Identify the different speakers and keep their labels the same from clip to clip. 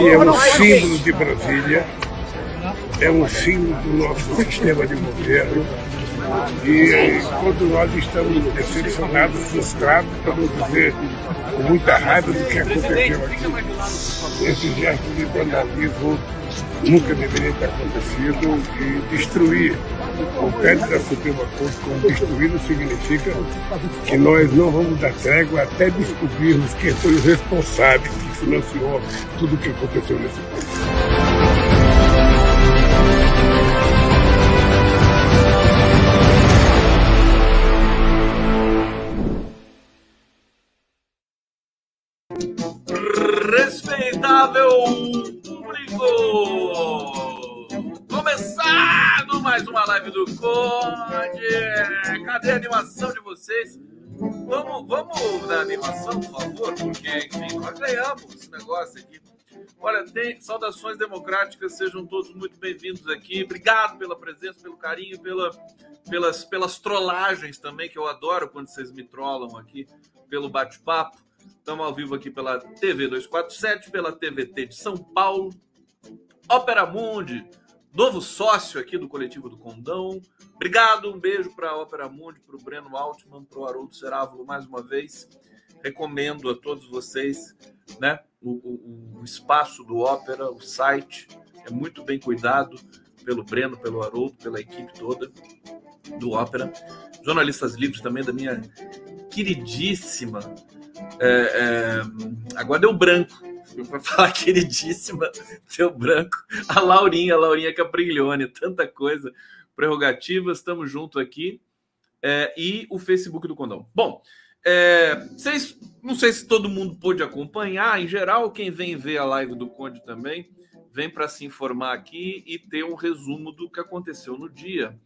Speaker 1: Aqui é um símbolo de Brasília, é um símbolo do nosso sistema de governo. E quando nós estamos decepcionados, frustrados, para não dizer com muita raiva do que aconteceu aqui. Esse gesto de vandalismo nunca deveria ter acontecido e destruir o prédio da Suprema Corte como destruído significa que nós não vamos dar trégua até descobrirmos quem foi o responsável que financiou tudo o que aconteceu nesse país.
Speaker 2: Respeitável público! Começando mais uma live do Conde! Cadê a animação de vocês? Vamos, vamos na animação, por favor, porque, enfim, nós ganhamos esse negócio aqui. Olha, tem saudações democráticas, sejam todos muito bem-vindos aqui. Obrigado pela presença, pelo carinho, pela, pelas, pelas trollagens também, que eu adoro quando vocês me trollam aqui pelo bate-papo. Estamos ao vivo aqui pela TV 247, pela TVT de São Paulo, Ópera Mundi, novo sócio aqui do Coletivo do Condão. Obrigado, um beijo para a Ópera Mundi, para o Breno Altman, para o Haroldo Serávulo mais uma vez. Recomendo a todos vocês né, o, o, o espaço do Ópera, o site, é muito bem cuidado pelo Breno, pelo Haroldo, pela equipe toda do Ópera. Jornalistas livres também da minha queridíssima é, é, agora deu branco. Para falar queridíssima, deu branco. A Laurinha, a Laurinha Capriglione, tanta coisa. Prerrogativas, estamos junto aqui. É, e o Facebook do Condão. Bom, é, vocês, não sei se todo mundo pôde acompanhar. Em geral, quem vem ver a live do Conde também vem para se informar aqui e ter um resumo do que aconteceu no dia.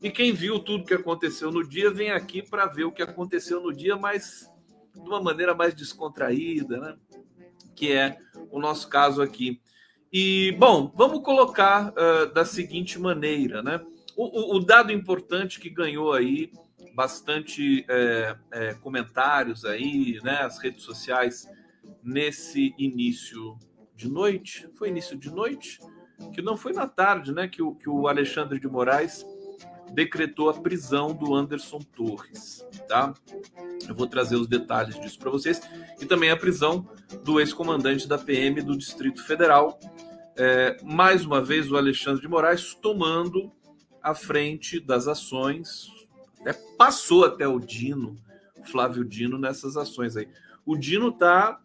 Speaker 2: E quem viu tudo que aconteceu no dia vem aqui para ver o que aconteceu no dia, mas de uma maneira mais descontraída, né? Que é o nosso caso aqui. E, bom, vamos colocar uh, da seguinte maneira, né? O, o, o, dado importante que ganhou aí bastante é, é, comentários aí, né? As redes sociais nesse início de noite, foi início de noite, que não foi na tarde, né? Que o, que o Alexandre de Moraes decretou a prisão do Anderson Torres, tá? Eu vou trazer os detalhes disso para vocês e também a prisão do ex-comandante da PM do Distrito Federal. É, mais uma vez o Alexandre de Moraes tomando a frente das ações, passou até o Dino, Flávio Dino nessas ações aí. O Dino está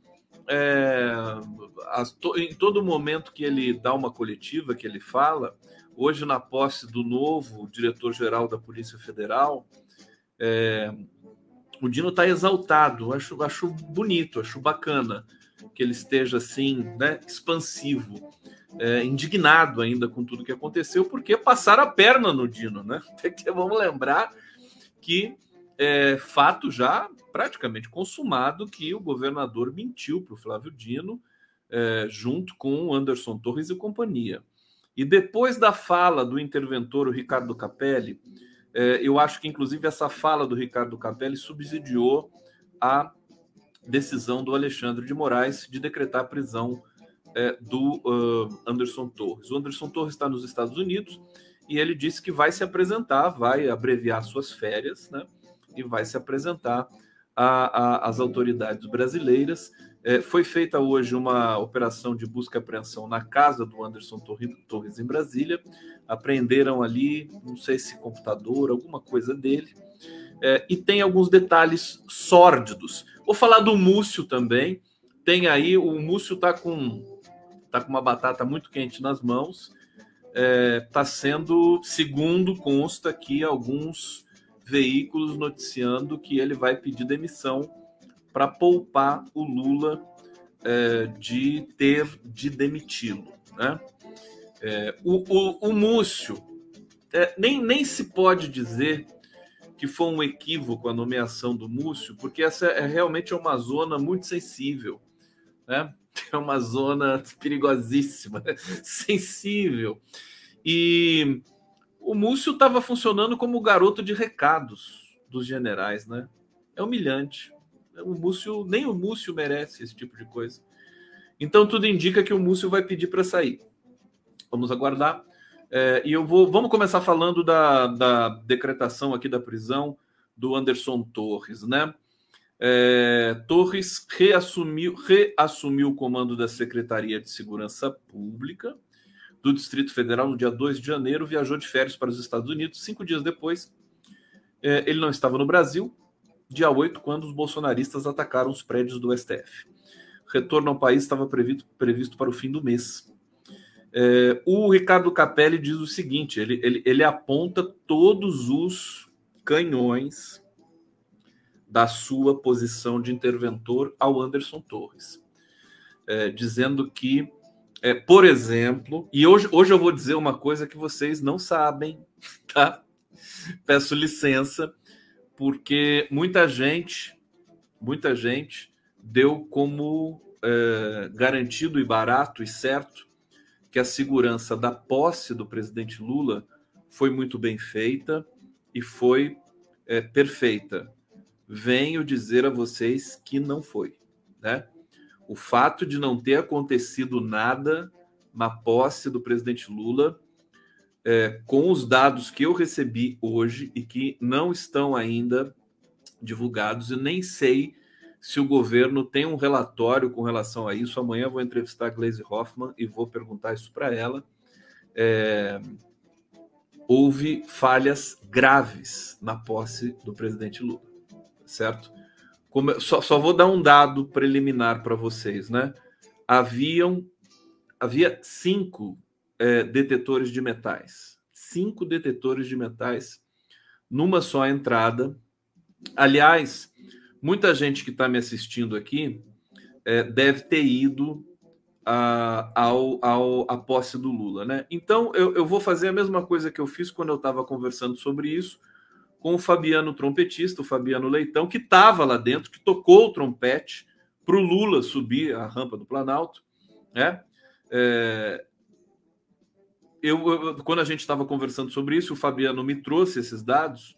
Speaker 2: é, em todo momento que ele dá uma coletiva, que ele fala, hoje na posse do novo diretor-geral da Polícia Federal, é, o Dino está exaltado, acho, acho bonito, acho bacana que ele esteja assim, né, expansivo, é, indignado ainda com tudo que aconteceu, porque passaram a perna no Dino, né? Porque vamos lembrar que é fato já praticamente consumado que o governador mentiu para o Flávio Dino, é, junto com Anderson Torres e companhia. E depois da fala do interventor, o Ricardo Capelli, é, eu acho que inclusive essa fala do Ricardo Capelli subsidiou a decisão do Alexandre de Moraes de decretar a prisão é, do uh, Anderson Torres. O Anderson Torres está nos Estados Unidos e ele disse que vai se apresentar, vai abreviar suas férias, né? E vai se apresentar às autoridades brasileiras é, foi feita hoje uma operação de busca e apreensão na casa do Anderson Torres em Brasília. Apreenderam ali, não sei se computador, alguma coisa dele. É, e tem alguns detalhes sórdidos. Vou falar do Múcio também. Tem aí, o Múcio está com, tá com uma batata muito quente nas mãos. Está é, tá sendo, segundo consta aqui, alguns veículos noticiando que ele vai pedir demissão para poupar o Lula é, de ter de demiti-lo. Né? É, o, o, o Múcio é, nem, nem se pode dizer que foi um equívoco a nomeação do Múcio, porque essa é realmente uma zona muito sensível, né? É uma zona perigosíssima, sensível. E o Múcio estava funcionando como garoto de recados dos generais, né? É humilhante. O Múcio, nem o Múcio merece esse tipo de coisa. Então tudo indica que o Múcio vai pedir para sair. Vamos aguardar. É, e eu vou. Vamos começar falando da, da decretação aqui da prisão do Anderson Torres, né? É, Torres reassumiu, reassumiu o comando da Secretaria de Segurança Pública do Distrito Federal no dia 2 de janeiro, viajou de férias para os Estados Unidos. Cinco dias depois, é, ele não estava no Brasil, dia 8, quando os bolsonaristas atacaram os prédios do STF. Retorno ao país estava previsto, previsto para o fim do mês. É, o Ricardo Capelli diz o seguinte: ele, ele, ele aponta todos os canhões da sua posição de interventor ao Anderson Torres, é, dizendo que, é, por exemplo, e hoje, hoje eu vou dizer uma coisa que vocês não sabem, tá? Peço licença, porque muita gente, muita gente deu como é, garantido e barato e certo que a segurança da posse do presidente Lula foi muito bem feita e foi é, perfeita. Venho dizer a vocês que não foi, né? O fato de não ter acontecido nada na posse do presidente Lula, é, com os dados que eu recebi hoje e que não estão ainda divulgados, e nem sei se o governo tem um relatório com relação a isso. Amanhã vou entrevistar a Glaze Hoffman e vou perguntar isso para ela. É, houve falhas graves na posse do presidente Lula, certo? Como, só, só vou dar um dado preliminar para vocês, né? Haviam havia cinco é, detetores de metais, cinco detetores de metais numa só entrada. Aliás, Muita gente que está me assistindo aqui é, deve ter ido a, ao, ao, a posse do Lula, né? Então eu, eu vou fazer a mesma coisa que eu fiz quando eu estava conversando sobre isso com o Fabiano trompetista, o Fabiano Leitão, que estava lá dentro, que tocou o trompete para o Lula subir a rampa do Planalto, né? É, eu, eu, quando a gente estava conversando sobre isso, o Fabiano me trouxe esses dados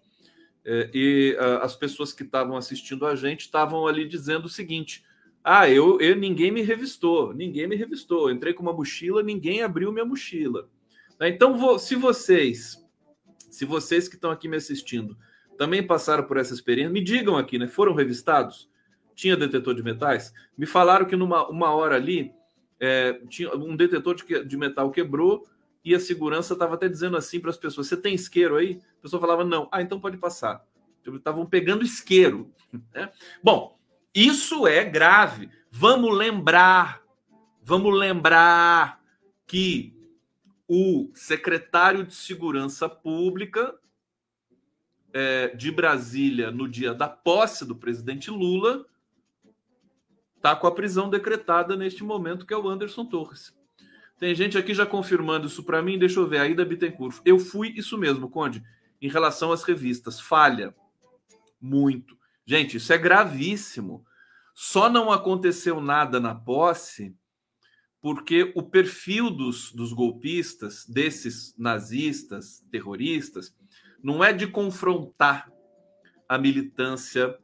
Speaker 2: é, e uh, as pessoas que estavam assistindo a gente estavam ali dizendo o seguinte: ah, eu, eu ninguém me revistou, ninguém me revistou. Entrei com uma mochila, ninguém abriu minha mochila. Né, então, vou, se vocês, se vocês que estão aqui me assistindo também passaram por essa experiência, me digam aqui, né? Foram revistados? Tinha detetor de metais? Me falaram que numa uma hora ali é, tinha um detetor de, de metal quebrou e a segurança estava até dizendo assim para as pessoas: você tem isqueiro aí? A pessoa falava: não. Ah, então pode passar. Estavam pegando isqueiro. Né? Bom, isso é grave. Vamos lembrar, vamos lembrar que o secretário de Segurança Pública é, de Brasília, no dia da posse do presidente Lula, está com a prisão decretada neste momento, que é o Anderson Torres. Tem gente aqui já confirmando isso para mim. Deixa eu ver. Aí da Bittencourt. Eu fui isso mesmo, Conde. Em relação às revistas. Falha. Muito. Gente, isso é gravíssimo. Só não aconteceu nada na posse porque o perfil dos, dos golpistas, desses nazistas, terroristas, não é de confrontar a militância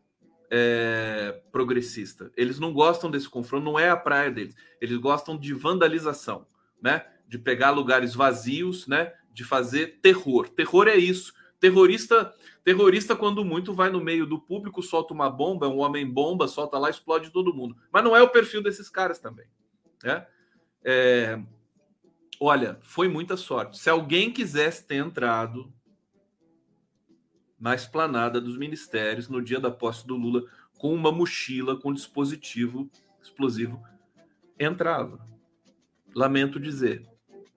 Speaker 2: é, progressista. Eles não gostam desse confronto, não é a praia deles. Eles gostam de vandalização né? De pegar lugares vazios, né? De fazer terror. Terror é isso. Terrorista, terrorista quando muito vai no meio do público, solta uma bomba, é um homem bomba, solta lá, explode todo mundo. Mas não é o perfil desses caras também, né? É, olha, foi muita sorte. Se alguém quisesse ter entrado na esplanada dos ministérios no dia da posse do Lula com uma mochila com dispositivo explosivo, entrava lamento dizer,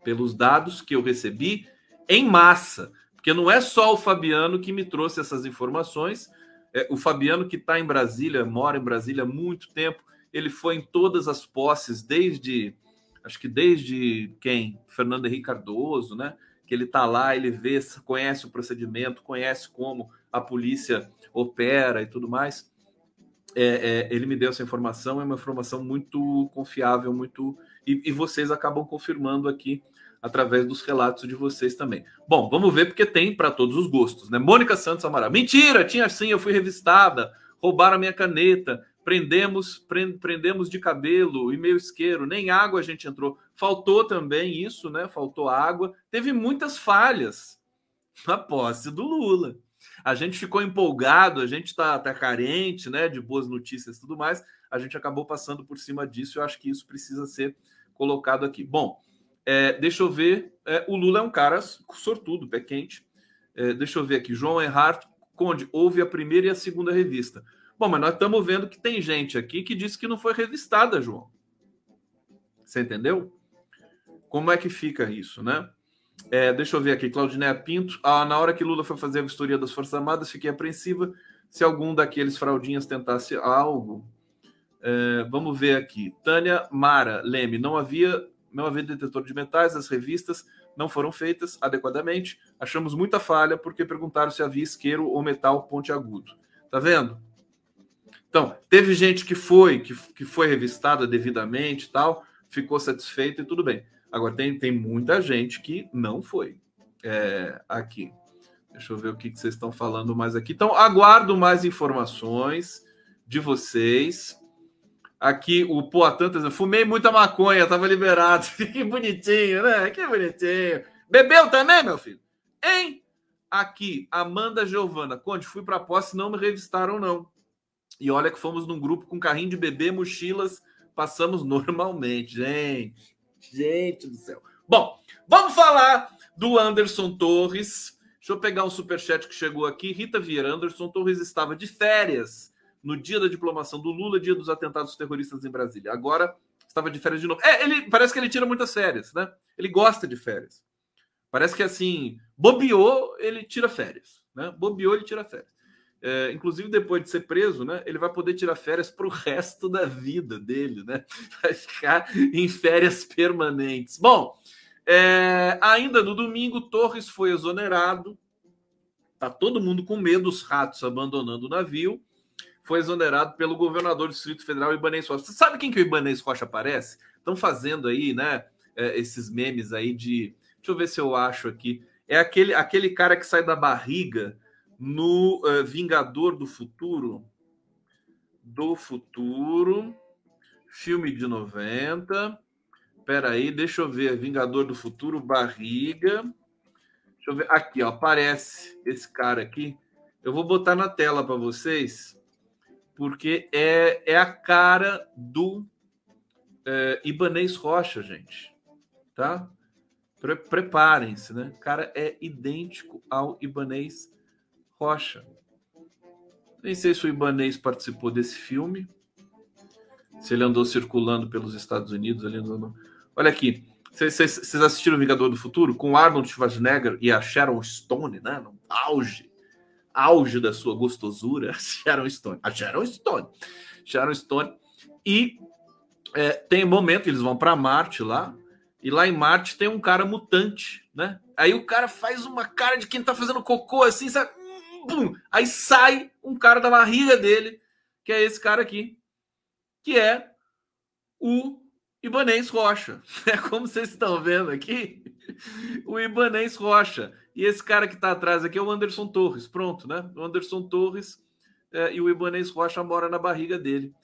Speaker 2: pelos dados que eu recebi em massa, porque não é só o Fabiano que me trouxe essas informações. É, o Fabiano que está em Brasília, mora em Brasília há muito tempo, ele foi em todas as posses, desde acho que desde quem? Fernando Henrique Cardoso, né? Que ele está lá, ele vê, conhece o procedimento, conhece como a polícia opera e tudo mais. É, é, ele me deu essa informação, é uma informação muito confiável, muito e, e vocês acabam confirmando aqui através dos relatos de vocês também. Bom, vamos ver porque tem para todos os gostos, né? Mônica Santos Amaral. Mentira, tinha sim, eu fui revistada, roubaram a minha caneta, Prendemos, prendemos de cabelo e meio isqueiro, nem água a gente entrou. Faltou também isso, né? Faltou água. Teve muitas falhas na posse do Lula. A gente ficou empolgado, a gente está tá carente, né? De boas notícias e tudo mais. A gente acabou passando por cima disso. Eu acho que isso precisa ser colocado aqui. Bom, é, deixa eu ver. É, o Lula é um cara sortudo, pé quente. É, deixa eu ver aqui. João Erhardt Conde, houve a primeira e a segunda revista. Bom, mas nós estamos vendo que tem gente aqui que disse que não foi revistada, João. Você entendeu? Como é que fica isso, né? É, deixa eu ver aqui, Claudineia Pinto. Ah, na hora que Lula foi fazer a vistoria das Forças Armadas, fiquei apreensiva se algum daqueles fraldinhas tentasse algo. É, vamos ver aqui. Tânia Mara Leme, não havia, não havia detetor de metais, as revistas não foram feitas adequadamente. Achamos muita falha porque perguntaram se havia isqueiro ou metal pontiagudo. Tá vendo? Então, teve gente que foi, que, que foi revistada devidamente tal, ficou satisfeito e tudo bem. Agora, tem, tem muita gente que não foi é, aqui. Deixa eu ver o que, que vocês estão falando mais aqui. Então, aguardo mais informações de vocês. Aqui o Poatan tá dizendo: fumei muita maconha, tava liberado. que bonitinho, né? Que bonitinho. Bebeu também, meu filho? Hein? Aqui, Amanda Giovana. Conde, fui para posse, não me revistaram, não. E olha que fomos num grupo com carrinho de bebê, mochilas, passamos normalmente. Gente, gente do céu. Bom, vamos falar do Anderson Torres. Deixa eu pegar um superchat que chegou aqui. Rita Vieira, Anderson Torres estava de férias no dia da diplomação do Lula, dia dos atentados terroristas em Brasília. Agora estava de férias de novo. É, ele parece que ele tira muitas férias, né? Ele gosta de férias. Parece que assim, bobeou, ele tira férias, né? Bobeou, ele tira férias. É, inclusive depois de ser preso, né, ele vai poder tirar férias para o resto da vida dele, né? Vai ficar em férias permanentes. Bom, é, ainda no domingo, Torres foi exonerado. Tá todo mundo com medo, os ratos abandonando o navio. Foi exonerado pelo governador do Distrito Federal, Ibanez Rocha. Você sabe quem que o Ibanez Rocha aparece? Estão fazendo aí, né? É, esses memes aí de. Deixa eu ver se eu acho aqui. É aquele, aquele cara que sai da barriga no uh, Vingador do Futuro. Do Futuro. Filme de 90. Espera aí, deixa eu ver. Vingador do Futuro, barriga. Deixa eu ver. Aqui, ó, aparece esse cara aqui. Eu vou botar na tela para vocês, porque é, é a cara do é, Ibanês Rocha, gente. Tá? Pre Preparem-se, né? O cara é idêntico ao Ibanês Rocha. Nem sei se o Ibanês participou desse filme. Se ele andou circulando pelos Estados Unidos ali no. Olha aqui. Vocês assistiram Vingador do Futuro? Com Arnold Schwarzenegger e a Sharon Stone, né? No auge. Auge da sua gostosura. Sharon Stone. A Sharon Stone. Sharon Stone. E é, tem um momento, eles vão para Marte lá. E lá em Marte tem um cara mutante, né? Aí o cara faz uma cara de quem tá fazendo cocô assim, sabe? pum, aí sai um cara da barriga dele, que é esse cara aqui, que é o Ibanês Rocha. É como vocês estão vendo aqui, o Ibanês Rocha. E esse cara que está atrás aqui é o Anderson Torres. Pronto, né? O Anderson Torres é, e o Ibanês Rocha mora na barriga dele.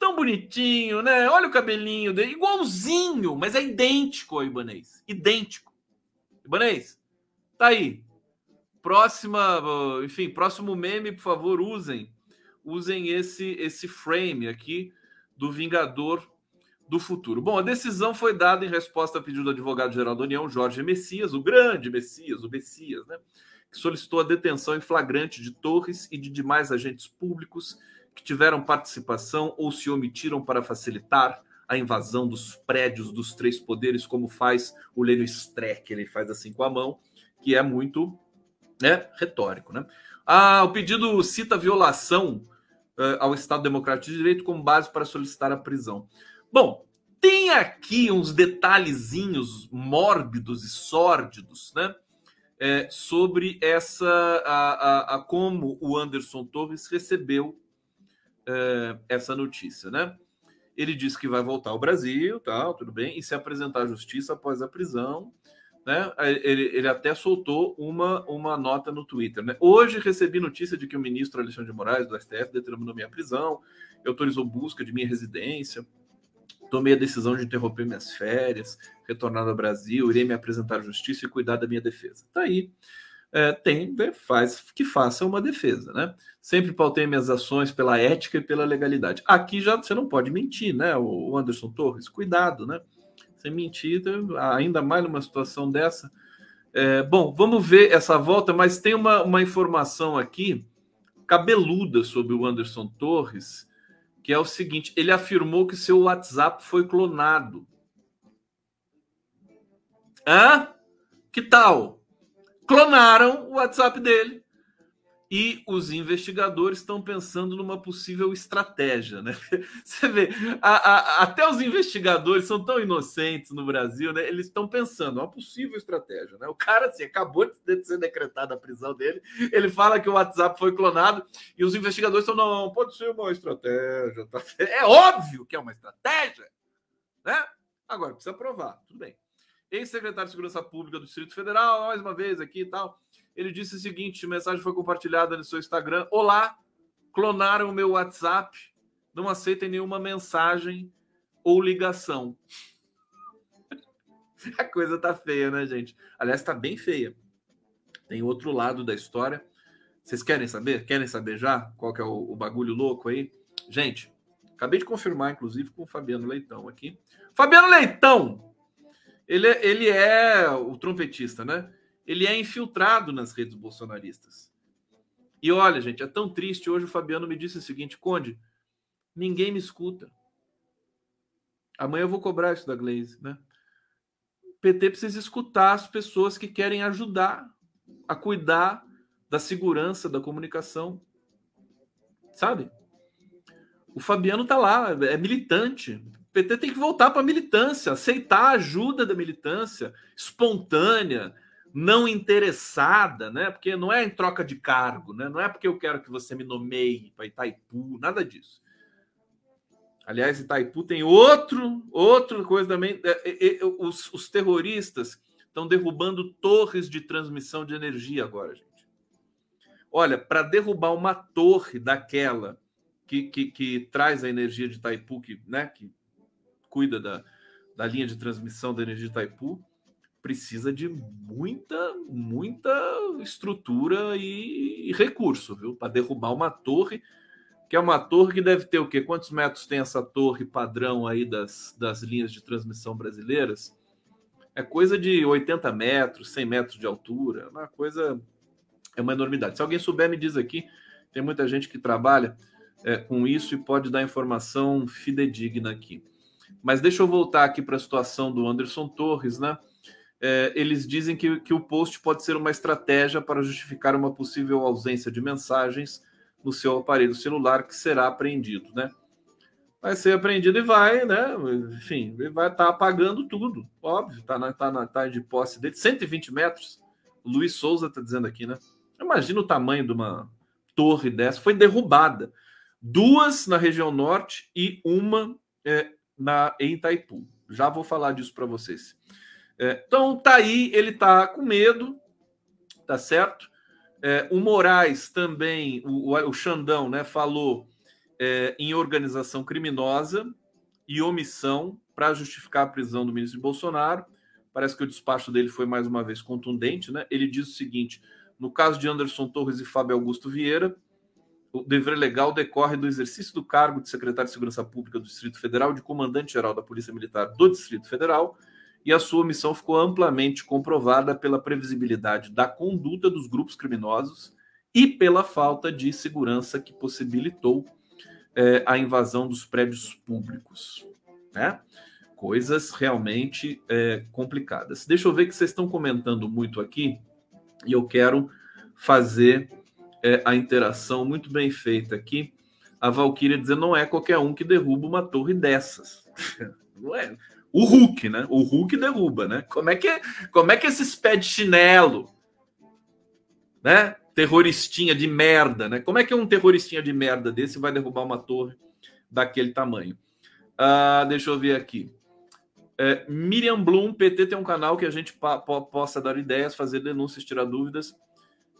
Speaker 2: Tão bonitinho, né? Olha o cabelinho dele, igualzinho, mas é idêntico ao Ibanês. Idêntico. Ibanês, tá aí. Próxima, enfim, próximo meme, por favor, usem. Usem esse esse frame aqui do Vingador do Futuro. Bom, a decisão foi dada em resposta a pedido do advogado-geral da União, Jorge Messias, o grande Messias, o Messias, né? Que solicitou a detenção em flagrante de Torres e de demais agentes públicos que tiveram participação ou se omitiram para facilitar a invasão dos prédios dos três poderes, como faz o Lênio Streck, ele faz assim com a mão, que é muito né, retórico. Né? Ah, o pedido cita violação uh, ao Estado Democrático de Direito como base para solicitar a prisão. Bom, tem aqui uns detalhezinhos mórbidos e sórdidos, né? É, sobre essa a, a, a, como o Anderson Torres recebeu é, essa notícia, né? Ele disse que vai voltar ao Brasil, tal, tudo bem, e se apresentar à justiça após a prisão, né? Ele, ele até soltou uma, uma nota no Twitter. Né? Hoje recebi notícia de que o ministro Alexandre de Moraes, do STF, determinou minha prisão, autorizou busca de minha residência, tomei a decisão de interromper minhas férias, retornar ao Brasil, irei me apresentar à justiça e cuidar da minha defesa. Tá aí. É, tem, né, faz que faça uma defesa, né? Sempre pautei minhas ações pela ética e pela legalidade. Aqui já você não pode mentir, né? O Anderson Torres, cuidado, né? Sem mentir, ainda mais numa situação dessa. É, bom, vamos ver essa volta, mas tem uma, uma informação aqui cabeluda sobre o Anderson Torres, que é o seguinte: ele afirmou que seu WhatsApp foi clonado. Hã? Que tal? Clonaram o WhatsApp dele e os investigadores estão pensando numa possível estratégia, né? Você vê, a, a, até os investigadores são tão inocentes no Brasil, né? Eles estão pensando uma possível estratégia, né? O cara assim, acabou de ser decretada a prisão dele, ele fala que o WhatsApp foi clonado e os investigadores estão não, pode ser uma estratégia, tá? É óbvio que é uma estratégia, né? Agora precisa provar, tudo bem. Ex-secretário de Segurança Pública do Distrito Federal, mais uma vez aqui e tal ele disse o seguinte: mensagem foi compartilhada no seu Instagram. Olá, clonaram o meu WhatsApp. Não aceitem nenhuma mensagem ou ligação. A coisa tá feia, né, gente? Aliás, tá bem feia. Tem outro lado da história. Vocês querem saber? Querem saber já qual que é o, o bagulho louco aí? Gente, acabei de confirmar, inclusive, com o Fabiano Leitão aqui. Fabiano Leitão! Ele, é, ele é o trompetista, né? Ele é infiltrado nas redes bolsonaristas. E olha, gente, é tão triste. Hoje o Fabiano me disse o seguinte: Conde, ninguém me escuta. Amanhã eu vou cobrar isso da Glaze, né? PT precisa escutar as pessoas que querem ajudar a cuidar da segurança da comunicação. Sabe? O Fabiano tá lá, é militante. PT tem que voltar para a militância, aceitar a ajuda da militância espontânea, não interessada, né? Porque não é em troca de cargo, né? Não é porque eu quero que você me nomeie para Itaipu, nada disso. Aliás, Itaipu tem outro, outra coisa também. É, é, é, os, os terroristas estão derrubando torres de transmissão de energia agora, gente. Olha, para derrubar uma torre daquela que, que, que, traz a energia de Itaipu, que, né, que cuida da, da linha de transmissão da energia de Itaipu, precisa de muita, muita estrutura e, recurso, viu? Para derrubar uma torre, que é uma torre que deve ter o quê? Quantos metros tem essa torre padrão aí das, das linhas de transmissão brasileiras? É coisa de 80 metros, 100 metros de altura, é uma coisa, é uma enormidade. Se alguém souber, me diz aqui. Tem muita gente que trabalha é, com isso e pode dar informação fidedigna aqui. Mas deixa eu voltar aqui para a situação do Anderson Torres, né? É, eles dizem que, que o post pode ser uma estratégia para justificar uma possível ausência de mensagens no seu aparelho celular que será apreendido, né? Vai ser apreendido e vai, né? Enfim, vai estar tá apagando tudo, óbvio, tá na, tá na tá de posse dele, 120 metros. Luiz Souza está dizendo aqui, né? Imagina o tamanho de uma torre dessa, foi derrubada. Duas na região norte e uma é, na, em Itaipu. Já vou falar disso para vocês. É, então tá aí, ele tá com medo, tá certo? É, o Moraes também, o, o Xandão, né, falou é, em organização criminosa e omissão para justificar a prisão do ministro Bolsonaro. Parece que o despacho dele foi mais uma vez contundente, né? Ele diz o seguinte: no caso de Anderson Torres e Fábio Augusto Vieira, o dever legal decorre do exercício do cargo de secretário de Segurança Pública do Distrito Federal, de comandante-geral da Polícia Militar do Distrito Federal e a sua omissão ficou amplamente comprovada pela previsibilidade da conduta dos grupos criminosos e pela falta de segurança que possibilitou é, a invasão dos prédios públicos. Né? Coisas realmente é, complicadas. Deixa eu ver que vocês estão comentando muito aqui e eu quero fazer é, a interação muito bem feita aqui. A Valkyria dizendo não é qualquer um que derruba uma torre dessas. Não é. O Hulk, né? O Hulk derruba, né? Como é que, como é que esses pés de chinelo, né? Terroristinha de merda, né? Como é que um terroristinha de merda desse vai derrubar uma torre daquele tamanho? Ah, deixa eu ver aqui. É, Miriam Bloom, PT tem um canal que a gente possa dar ideias, fazer denúncias, tirar dúvidas,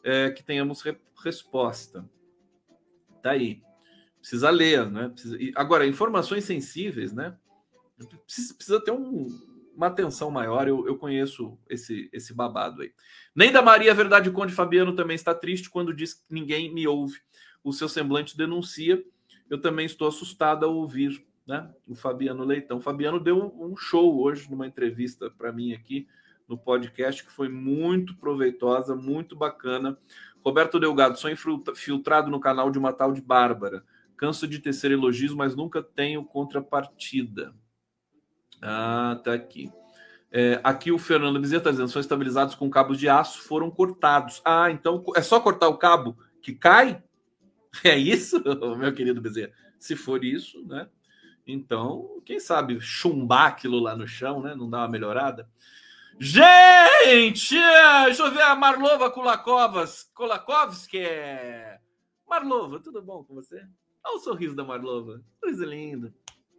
Speaker 2: é, que tenhamos re resposta. Tá aí. Precisa ler, né? Precisa... Agora, informações sensíveis, né? Precisa, precisa ter um, uma atenção maior. Eu, eu conheço esse, esse babado aí. Nem da Maria Verdade Conde Fabiano também está triste quando diz que ninguém me ouve. O seu semblante denuncia. Eu também estou assustado ao ouvir né? O Fabiano Leitão. O Fabiano deu um show hoje numa entrevista para mim aqui no podcast que foi muito proveitosa, muito bacana. Roberto Delgado, sou infiltrado no canal de uma tal de Bárbara. Canso de tecer elogios, mas nunca tenho contrapartida. Ah, tá aqui. É, aqui o Fernando Bezerra está dizendo: são estabilizados com cabos de aço, foram cortados. Ah, então é só cortar o cabo que cai? É isso, meu querido Bezerra? Se for isso, né? Então, quem sabe chumbar aquilo lá no chão, né? Não dá uma melhorada. Gente! Ver a Marlova Kulakovas. Kulakovski. Marlova, tudo bom com você? Olha o sorriso da Marlova. Sorriso lindo.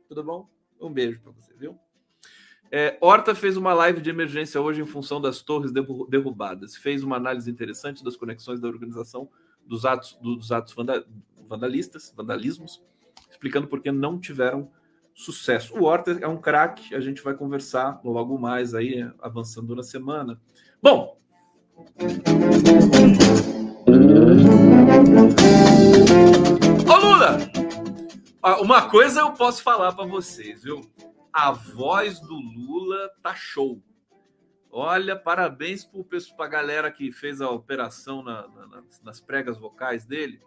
Speaker 2: Tudo bom? Um beijo para você, viu? É, Horta fez uma live de emergência hoje em função das torres derrubadas. Fez uma análise interessante das conexões da organização dos atos, dos atos vandalistas, vandalismos explicando por que não tiveram sucesso. O Horta é um craque, a gente vai conversar logo mais aí, avançando na semana. Bom. Ô Lula! Uma coisa eu posso falar para vocês, viu? A voz do Lula tá show. Olha, parabéns para a galera que fez a operação na, na, nas pregas vocais dele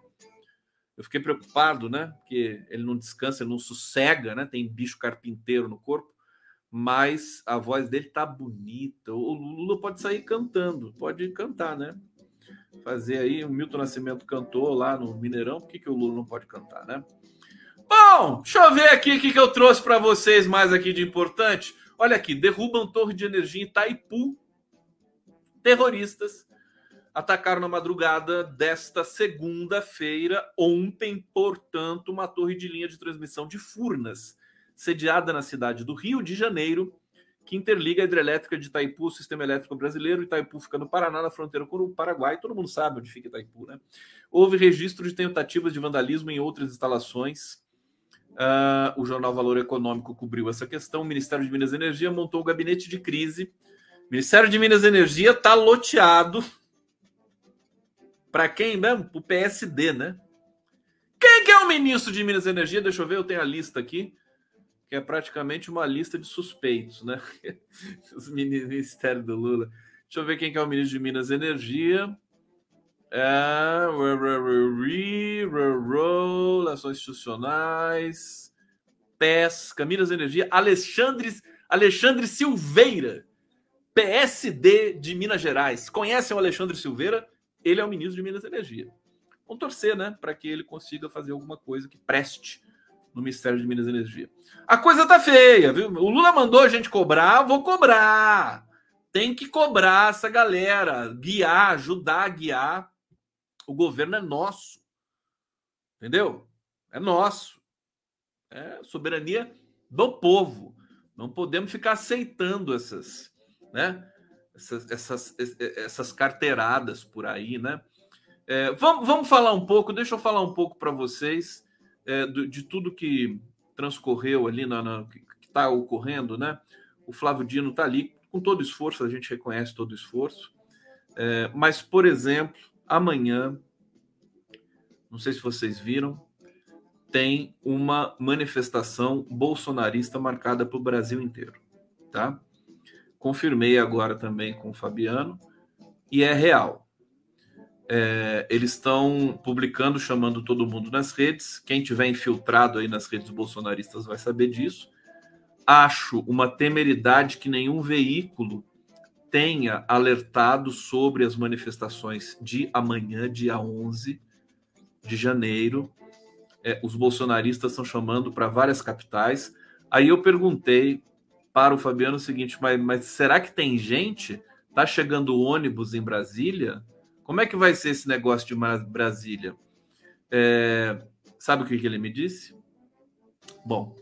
Speaker 2: eu fiquei preocupado, né? Porque ele não descansa, ele não sossega, né? Tem bicho carpinteiro no corpo, mas a voz dele tá bonita. O Lula pode sair cantando, pode cantar, né? Fazer aí, o Milton Nascimento cantou lá no Mineirão, por que, que o Lula não pode cantar, né? Bom, deixa eu ver aqui o que, que eu trouxe para vocês mais aqui de importante. Olha aqui, derrubam torre de energia em Itaipu. Terroristas atacaram na madrugada desta segunda-feira, ontem, portanto, uma torre de linha de transmissão de Furnas, sediada na cidade do Rio de Janeiro, que interliga a hidrelétrica de Itaipu, o sistema elétrico brasileiro. Itaipu fica no Paraná, na fronteira com o Paraguai. Todo mundo sabe onde fica Itaipu, né? Houve registro de tentativas de vandalismo em outras instalações. Uh, o jornal Valor Econômico cobriu essa questão. O Ministério de Minas e Energia montou o gabinete de crise. O Ministério de Minas e Energia está loteado para quem mesmo? O PSD, né? Quem que é o ministro de Minas e Energia? Deixa eu ver, eu tenho a lista aqui, que é praticamente uma lista de suspeitos, né? Os ministérios do Lula. Deixa eu ver quem que é o ministro de Minas e Energia. É... Relações institucionais, pesca, Minas Energia, Alexandre, Alexandre Silveira, PSD de Minas Gerais. Conhecem o Alexandre Silveira? ele é o ministro de Minas Energia. Vamos torcer, né, para que ele consiga fazer alguma coisa que preste no Ministério de Minas Energia. A coisa tá feia, viu? O Lula mandou a gente cobrar, vou cobrar. Tem que cobrar essa galera, guiar, ajudar a guiar. O governo é nosso. Entendeu? É nosso. É soberania do povo. Não podemos ficar aceitando essas, né? essas, essas, essas carteiradas por aí, né? É, vamos, vamos falar um pouco, deixa eu falar um pouco para vocês é, de, de, tudo que transcorreu ali, na, na que está ocorrendo, né? O Flávio Dino está ali com todo esforço, a gente reconhece todo esforço. É, mas, por exemplo, amanhã, não sei se vocês viram, tem uma manifestação bolsonarista marcada para o Brasil inteiro, tá? confirmei agora também com o Fabiano, e é real. É, eles estão publicando, chamando todo mundo nas redes. Quem tiver infiltrado aí nas redes bolsonaristas vai saber disso. Acho uma temeridade que nenhum veículo tenha alertado sobre as manifestações de amanhã, dia 11 de janeiro. É, os bolsonaristas estão chamando para várias capitais. Aí eu perguntei para o Fabiano o seguinte: mas, mas será que tem gente? Tá chegando ônibus em Brasília? Como é que vai ser esse negócio de Brasília? É, sabe o que, que ele me disse? Bom,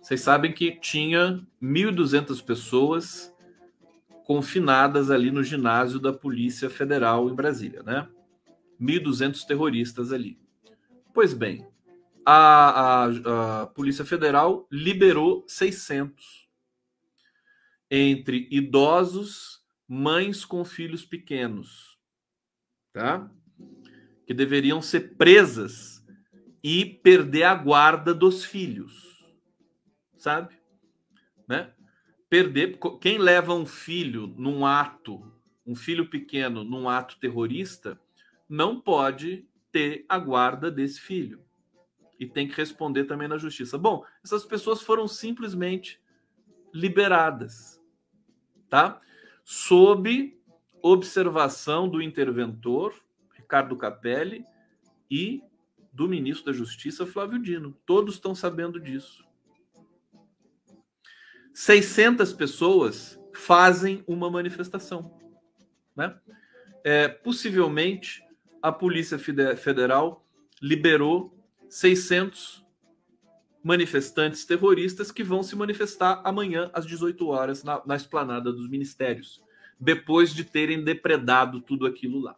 Speaker 2: Vocês sabem que tinha 1.200 pessoas confinadas ali no ginásio da Polícia Federal em Brasília, né? 1.200 terroristas ali. Pois bem, a, a, a, Polícia Federal liberou 600 entre idosos, mães com filhos pequenos, tá? Que deveriam ser presas e perder a guarda dos filhos, sabe? Né? Perder quem leva um filho num ato, um filho pequeno num ato terrorista, não pode ter a guarda desse filho e tem que responder também na justiça. Bom, essas pessoas foram simplesmente liberadas, tá? Sob observação do interventor Ricardo Capelli e do ministro da Justiça Flávio Dino. Todos estão sabendo disso. 600 pessoas fazem uma manifestação, né? É, possivelmente a Polícia Federal liberou 600 manifestantes terroristas que vão se manifestar amanhã às 18 horas na, na esplanada dos ministérios, depois de terem depredado tudo aquilo lá.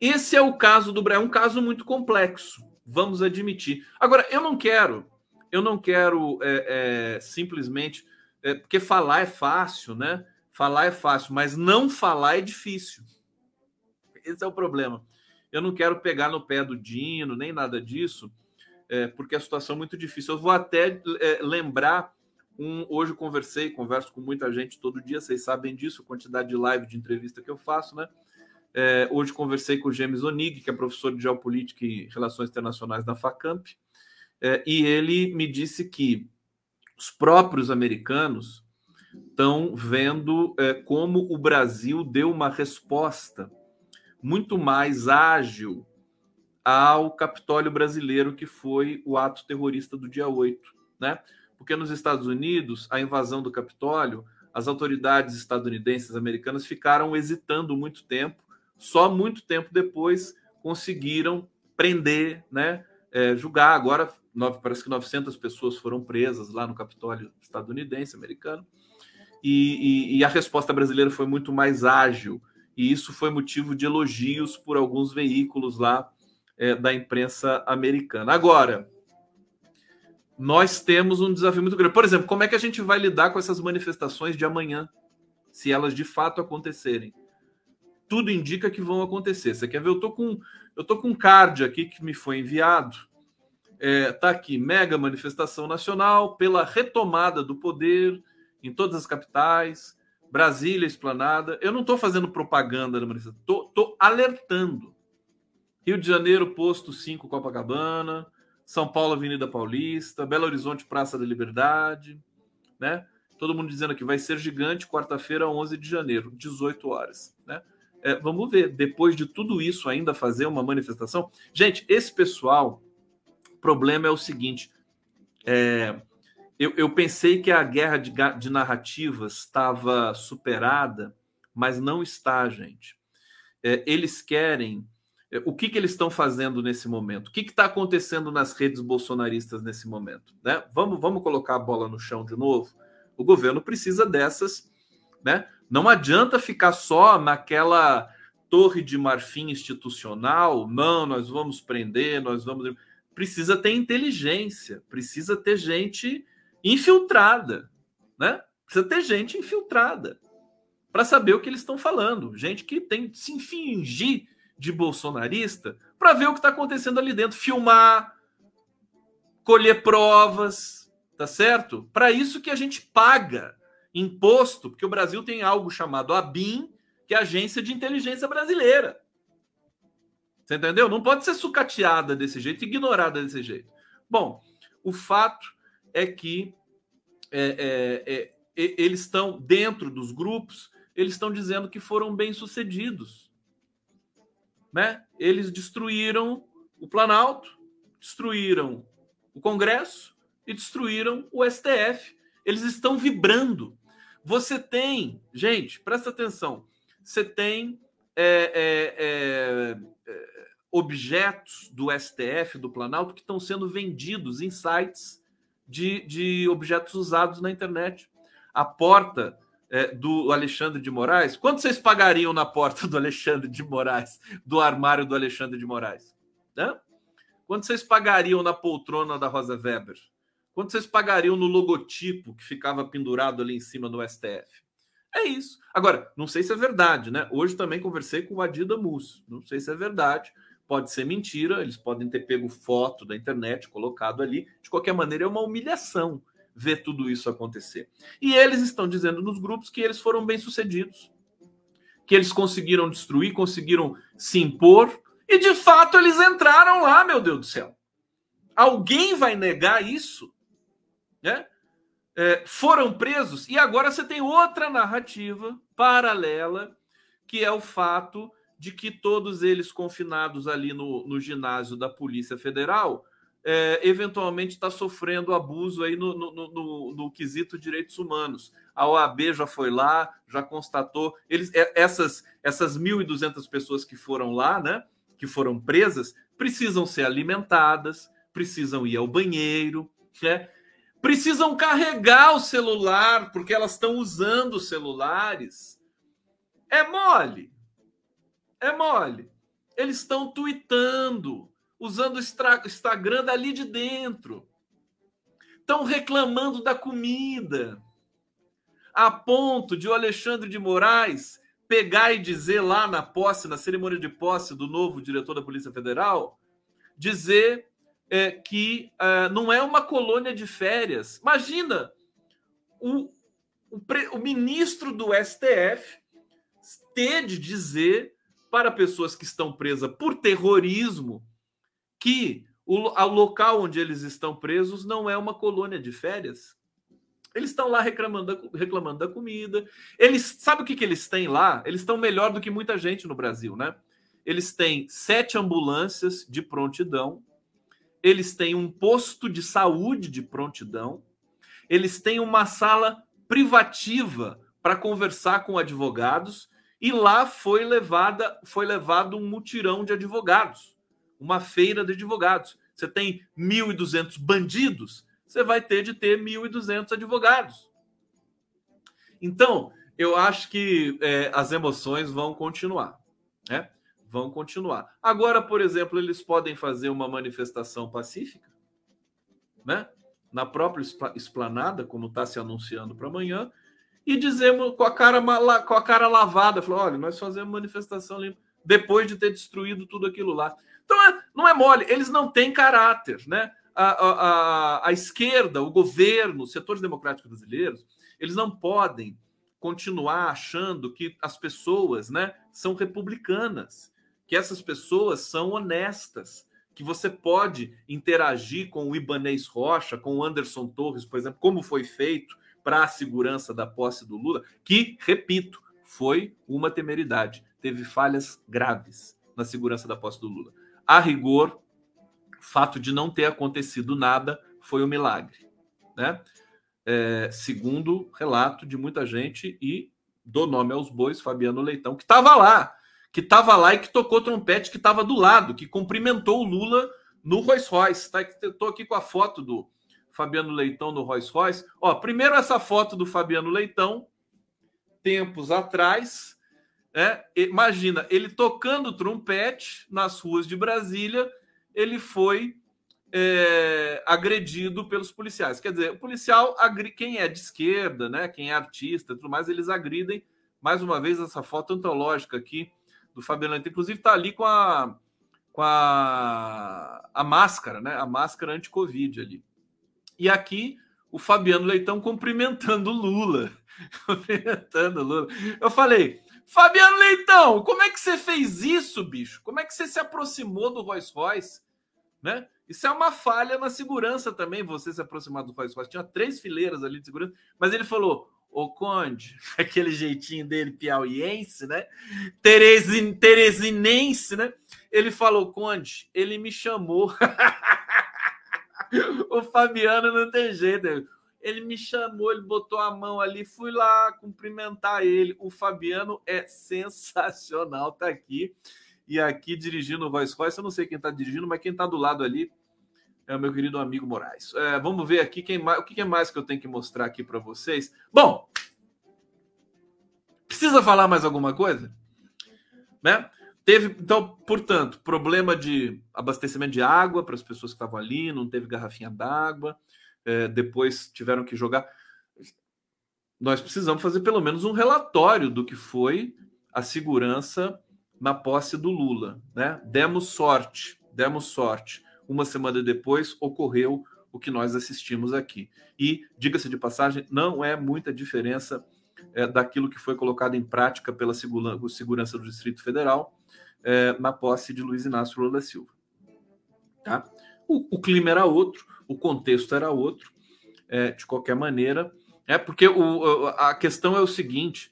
Speaker 2: Esse é o caso do Brasil, é um caso muito complexo, vamos admitir. Agora, eu não quero, eu não quero é, é, simplesmente, é, porque falar é fácil, né? Falar é fácil, mas não falar é difícil. Esse é o problema. Eu não quero pegar no pé do Dino, nem nada disso, é, porque a situação é muito difícil. Eu vou até é, lembrar. Um, hoje eu conversei, converso com muita gente todo dia, vocês sabem disso, a quantidade de live, de entrevista que eu faço, né? É, hoje conversei com o James Onig, que é professor de Geopolítica e Relações Internacionais da FACAMP, é, e ele me disse que os próprios americanos estão vendo é, como o Brasil deu uma resposta muito mais ágil ao Capitólio brasileiro, que foi o ato terrorista do dia 8, né? Porque nos Estados Unidos, a invasão do Capitólio, as autoridades estadunidenses americanas ficaram hesitando muito tempo, só muito tempo depois conseguiram prender, né? É, julgar. Agora, nove, parece que 900 pessoas foram presas lá no Capitólio estadunidense, americano, e, e, e a resposta brasileira foi muito mais ágil e isso foi motivo de elogios por alguns veículos lá é, da imprensa americana. Agora, nós temos um desafio muito grande. Por exemplo, como é que a gente vai lidar com essas manifestações de amanhã, se elas de fato acontecerem? Tudo indica que vão acontecer. Você quer ver? Eu tô com eu tô com um card aqui que me foi enviado. É, tá aqui, mega manifestação nacional pela retomada do poder em todas as capitais Brasília, Esplanada. Eu não estou fazendo propaganda da manifestação, estou alertando. Rio de Janeiro, Posto 5, Copacabana. São Paulo, Avenida Paulista. Belo Horizonte, Praça da Liberdade. Né? Todo mundo dizendo que vai ser gigante, quarta-feira, 11 de janeiro, 18 horas. Né? É, vamos ver, depois de tudo isso, ainda fazer uma manifestação. Gente, esse pessoal, o problema é o seguinte: é, eu, eu pensei que a guerra de, de narrativas estava superada, mas não está, gente. É, eles querem. É, o que, que eles estão fazendo nesse momento? O que está acontecendo nas redes bolsonaristas nesse momento? Né? Vamos, vamos colocar a bola no chão de novo? O governo precisa dessas. Né? Não adianta ficar só naquela torre de marfim institucional. Não, nós vamos prender, nós vamos. Precisa ter inteligência, precisa ter gente infiltrada, né? Precisa ter gente infiltrada para saber o que eles estão falando, gente que tem que se fingir de bolsonarista para ver o que está acontecendo ali dentro, filmar, colher provas, tá certo? Para isso que a gente paga imposto, porque o Brasil tem algo chamado ABIN, que é a Agência de Inteligência Brasileira. Você entendeu? Não pode ser sucateada desse jeito, ignorada desse jeito. Bom, o fato é que é, é, é, eles estão dentro dos grupos, eles estão dizendo que foram bem sucedidos. Né? Eles destruíram o Planalto, destruíram o Congresso e destruíram o STF. Eles estão vibrando. Você tem, gente, presta atenção, você tem é, é, é, é objetos do STF, do Planalto, que estão sendo vendidos em sites de, de objetos usados na internet. A porta é, do Alexandre de Moraes, quanto vocês pagariam na porta do Alexandre de Moraes, do armário do Alexandre de Moraes? Né? Quanto vocês pagariam na poltrona da Rosa Weber? Quanto vocês pagariam no logotipo que ficava pendurado ali em cima do STF? É isso. Agora, não sei se é verdade, né? Hoje também conversei com o Adida Mus. Não sei se é verdade. Pode ser mentira. Eles podem ter pego foto da internet, colocado ali. De qualquer maneira, é uma humilhação ver tudo isso acontecer. E eles estão dizendo nos grupos que eles foram bem-sucedidos, que eles conseguiram destruir, conseguiram se impor. E de fato eles entraram lá, meu Deus do céu. Alguém vai negar isso? Né? é, foram presos e agora você tem outra narrativa paralela, que é o fato de que todos eles confinados ali no, no ginásio da Polícia Federal é, eventualmente está sofrendo abuso aí no, no, no, no, quesito direitos humanos. A OAB já foi lá, já constatou. Eles, é, essas essas 1.200 pessoas que foram lá, né, que foram presas, precisam ser alimentadas, precisam ir ao banheiro, né? Precisam carregar o celular porque elas estão usando celulares. É mole. É mole. Eles estão tweetando, usando o Instagram dali de dentro. Estão reclamando da comida. A ponto de o Alexandre de Moraes pegar e dizer lá na posse, na cerimônia de posse do novo diretor da Polícia Federal, dizer é, que é, não é uma colônia de férias. Imagina o, o, o ministro do STF ter de dizer para pessoas que estão presas por terrorismo que o, o local onde eles estão presos não é uma colônia de férias. Eles estão lá reclamando da, reclamando da comida. Eles sabe o que, que eles têm lá? Eles estão melhor do que muita gente no Brasil, né? Eles têm sete ambulâncias de prontidão eles têm um posto de saúde de prontidão, eles têm uma sala privativa para conversar com advogados e lá foi levada foi levado um mutirão de advogados, uma feira de advogados. Você tem 1.200 bandidos, você vai ter de ter 1.200 advogados. Então, eu acho que é, as emoções vão continuar. Né? Vão continuar. Agora, por exemplo, eles podem fazer uma manifestação pacífica, né? Na própria esplanada, como está se anunciando para amanhã, e dizemos com a cara com a cara lavada, falou: olha, nós fazemos manifestação limpa depois de ter destruído tudo aquilo lá. Então é, não é mole, eles não têm caráter, né? A, a, a, a esquerda, o governo, os setores democráticos brasileiros, eles não podem continuar achando que as pessoas, né, são republicanas que essas pessoas são honestas, que você pode interagir com o Ibanês Rocha, com o Anderson Torres, por exemplo, como foi feito para a segurança da posse do Lula, que, repito, foi uma temeridade, teve falhas graves na segurança da posse do Lula. A rigor, fato de não ter acontecido nada foi um milagre, né? É, segundo relato de muita gente e do nome aos bois, Fabiano Leitão, que estava lá que estava lá e que tocou trompete, que estava do lado, que cumprimentou o Lula no Rolls Royce. Tá? Estou aqui com a foto do Fabiano Leitão no Rolls Royce. Ó, primeiro essa foto do Fabiano Leitão, tempos atrás. É, imagina, ele tocando trompete nas ruas de Brasília, ele foi é, agredido pelos policiais. Quer dizer, o policial, quem é de esquerda, né, quem é artista, tudo mais, eles agridem. Mais uma vez essa foto antológica aqui do Fabiano. Inclusive, está ali com a, com a, a máscara, né? A máscara anti-Covid ali. E aqui o Fabiano Leitão cumprimentando o Lula. cumprimentando o Lula. Eu falei, Fabiano Leitão, como é que você fez isso, bicho? Como é que você se aproximou do Rolls Royce? Né? Isso é uma falha na segurança também, você se aproximar do Rolls Royce. Tinha três fileiras ali de segurança, mas ele falou: o Conde, aquele jeitinho dele piauiense, né? Teresin, teresinense, né? Ele falou, Conde, ele me chamou. o Fabiano não tem jeito. Ele me chamou, ele botou a mão ali, fui lá cumprimentar ele. O Fabiano é sensacional, tá aqui. E aqui dirigindo o Voice Voice, eu não sei quem tá dirigindo, mas quem tá do lado ali é o meu querido amigo Moraes. É, vamos ver aqui quem mais, o que é mais que eu tenho que mostrar aqui para vocês. Bom, precisa falar mais alguma coisa? Né? Teve, então, portanto, problema de abastecimento de água para as pessoas que estavam ali, não teve garrafinha d'água, é, depois tiveram que jogar. Nós precisamos fazer pelo menos um relatório do que foi a segurança na posse do Lula. Né? Demos sorte, demos sorte. Uma semana depois ocorreu o que nós assistimos aqui. E, diga-se de passagem, não é muita diferença é, daquilo que foi colocado em prática pela segurança do Distrito Federal é, na posse de Luiz Inácio Lula da Silva. Tá? O, o, clima era outro, o contexto era outro, é, de qualquer maneira. É porque o, a questão é o seguinte: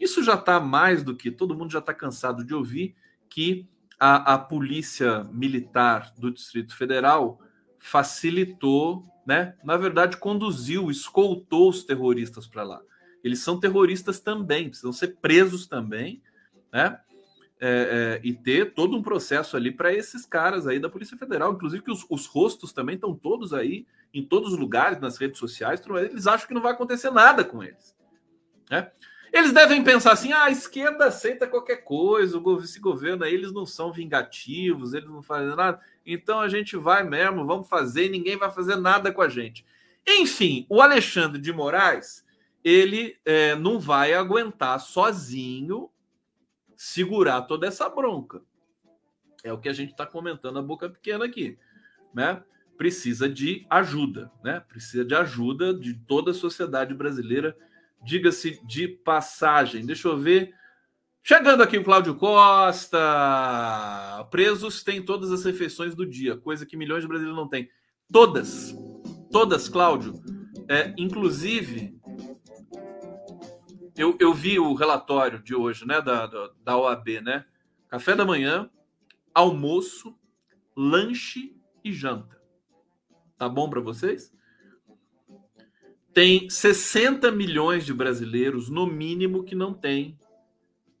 Speaker 2: isso já está mais do que todo mundo já está cansado de ouvir que a, a polícia militar do Distrito Federal facilitou, né? Na verdade, conduziu, escoltou os terroristas para lá. Eles são terroristas também, precisam ser presos também, né? É, é, e ter todo um processo ali para esses caras aí da Polícia Federal, inclusive que os, os rostos também estão todos aí em todos os lugares, nas redes sociais, eles acham que não vai acontecer nada com eles. Né? Eles devem pensar assim: ah, a esquerda aceita qualquer coisa, esse governo aí, eles não são vingativos, eles não fazem nada, então a gente vai mesmo, vamos fazer, ninguém vai fazer nada com a gente. Enfim, o Alexandre de Moraes, ele é, não vai aguentar sozinho segurar toda essa bronca. É o que a gente está comentando a boca pequena aqui, né? Precisa de ajuda, né? Precisa de ajuda de toda a sociedade brasileira. Diga-se de passagem. Deixa eu ver. Chegando aqui o Cláudio Costa. Presos têm todas as refeições do dia, coisa que milhões de brasileiros não têm. Todas. Todas, Cláudio. É, inclusive, eu, eu vi o relatório de hoje, né, da, da, da OAB, né? Café da manhã, almoço, lanche e janta. Tá bom para vocês? Tem 60 milhões de brasileiros, no mínimo, que não tem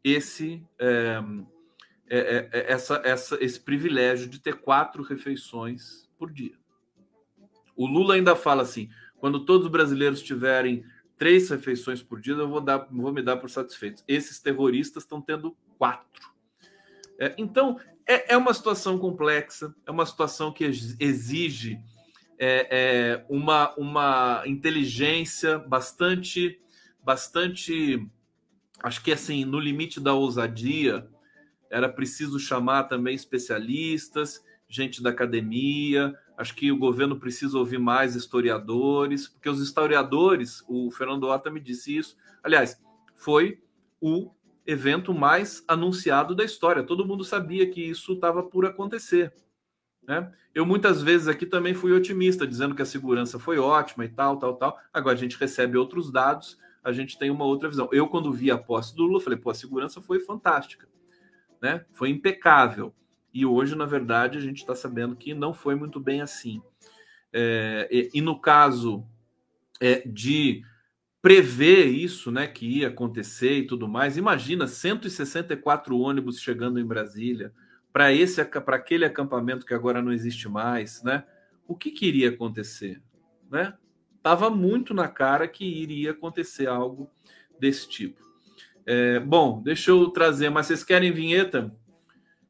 Speaker 2: esse, é, é, é, essa, essa, esse privilégio de ter quatro refeições por dia. O Lula ainda fala assim: quando todos os brasileiros tiverem três refeições por dia, eu vou, dar, vou me dar por satisfeito. Esses terroristas estão tendo quatro. É, então, é, é, uma situação complexa, é uma situação que exige é, é, uma, uma inteligência bastante, bastante, acho que assim, no limite da ousadia, era preciso chamar também especialistas, gente da academia, Acho que o governo precisa ouvir mais historiadores, porque os historiadores, o Fernando Horta me disse isso. Aliás, foi o evento mais anunciado da história. Todo mundo sabia que isso estava por acontecer. Né? Eu muitas vezes aqui também fui otimista, dizendo que a segurança foi ótima e tal, tal, tal. Agora a gente recebe outros dados, a gente tem uma outra visão. Eu, quando vi a posse do Lula, falei, pô, a segurança foi fantástica, né? Foi impecável. E hoje, na verdade, a gente está sabendo que não foi muito bem assim. É, e, e, no caso é, de prever isso, né, que ia acontecer e tudo mais, imagina 164 ônibus chegando em Brasília para esse para aquele acampamento que agora não existe mais, né? O que, que iria acontecer, né? Tava muito na cara que iria acontecer algo desse tipo. É, bom, deixa eu trazer, mas vocês querem vinheta?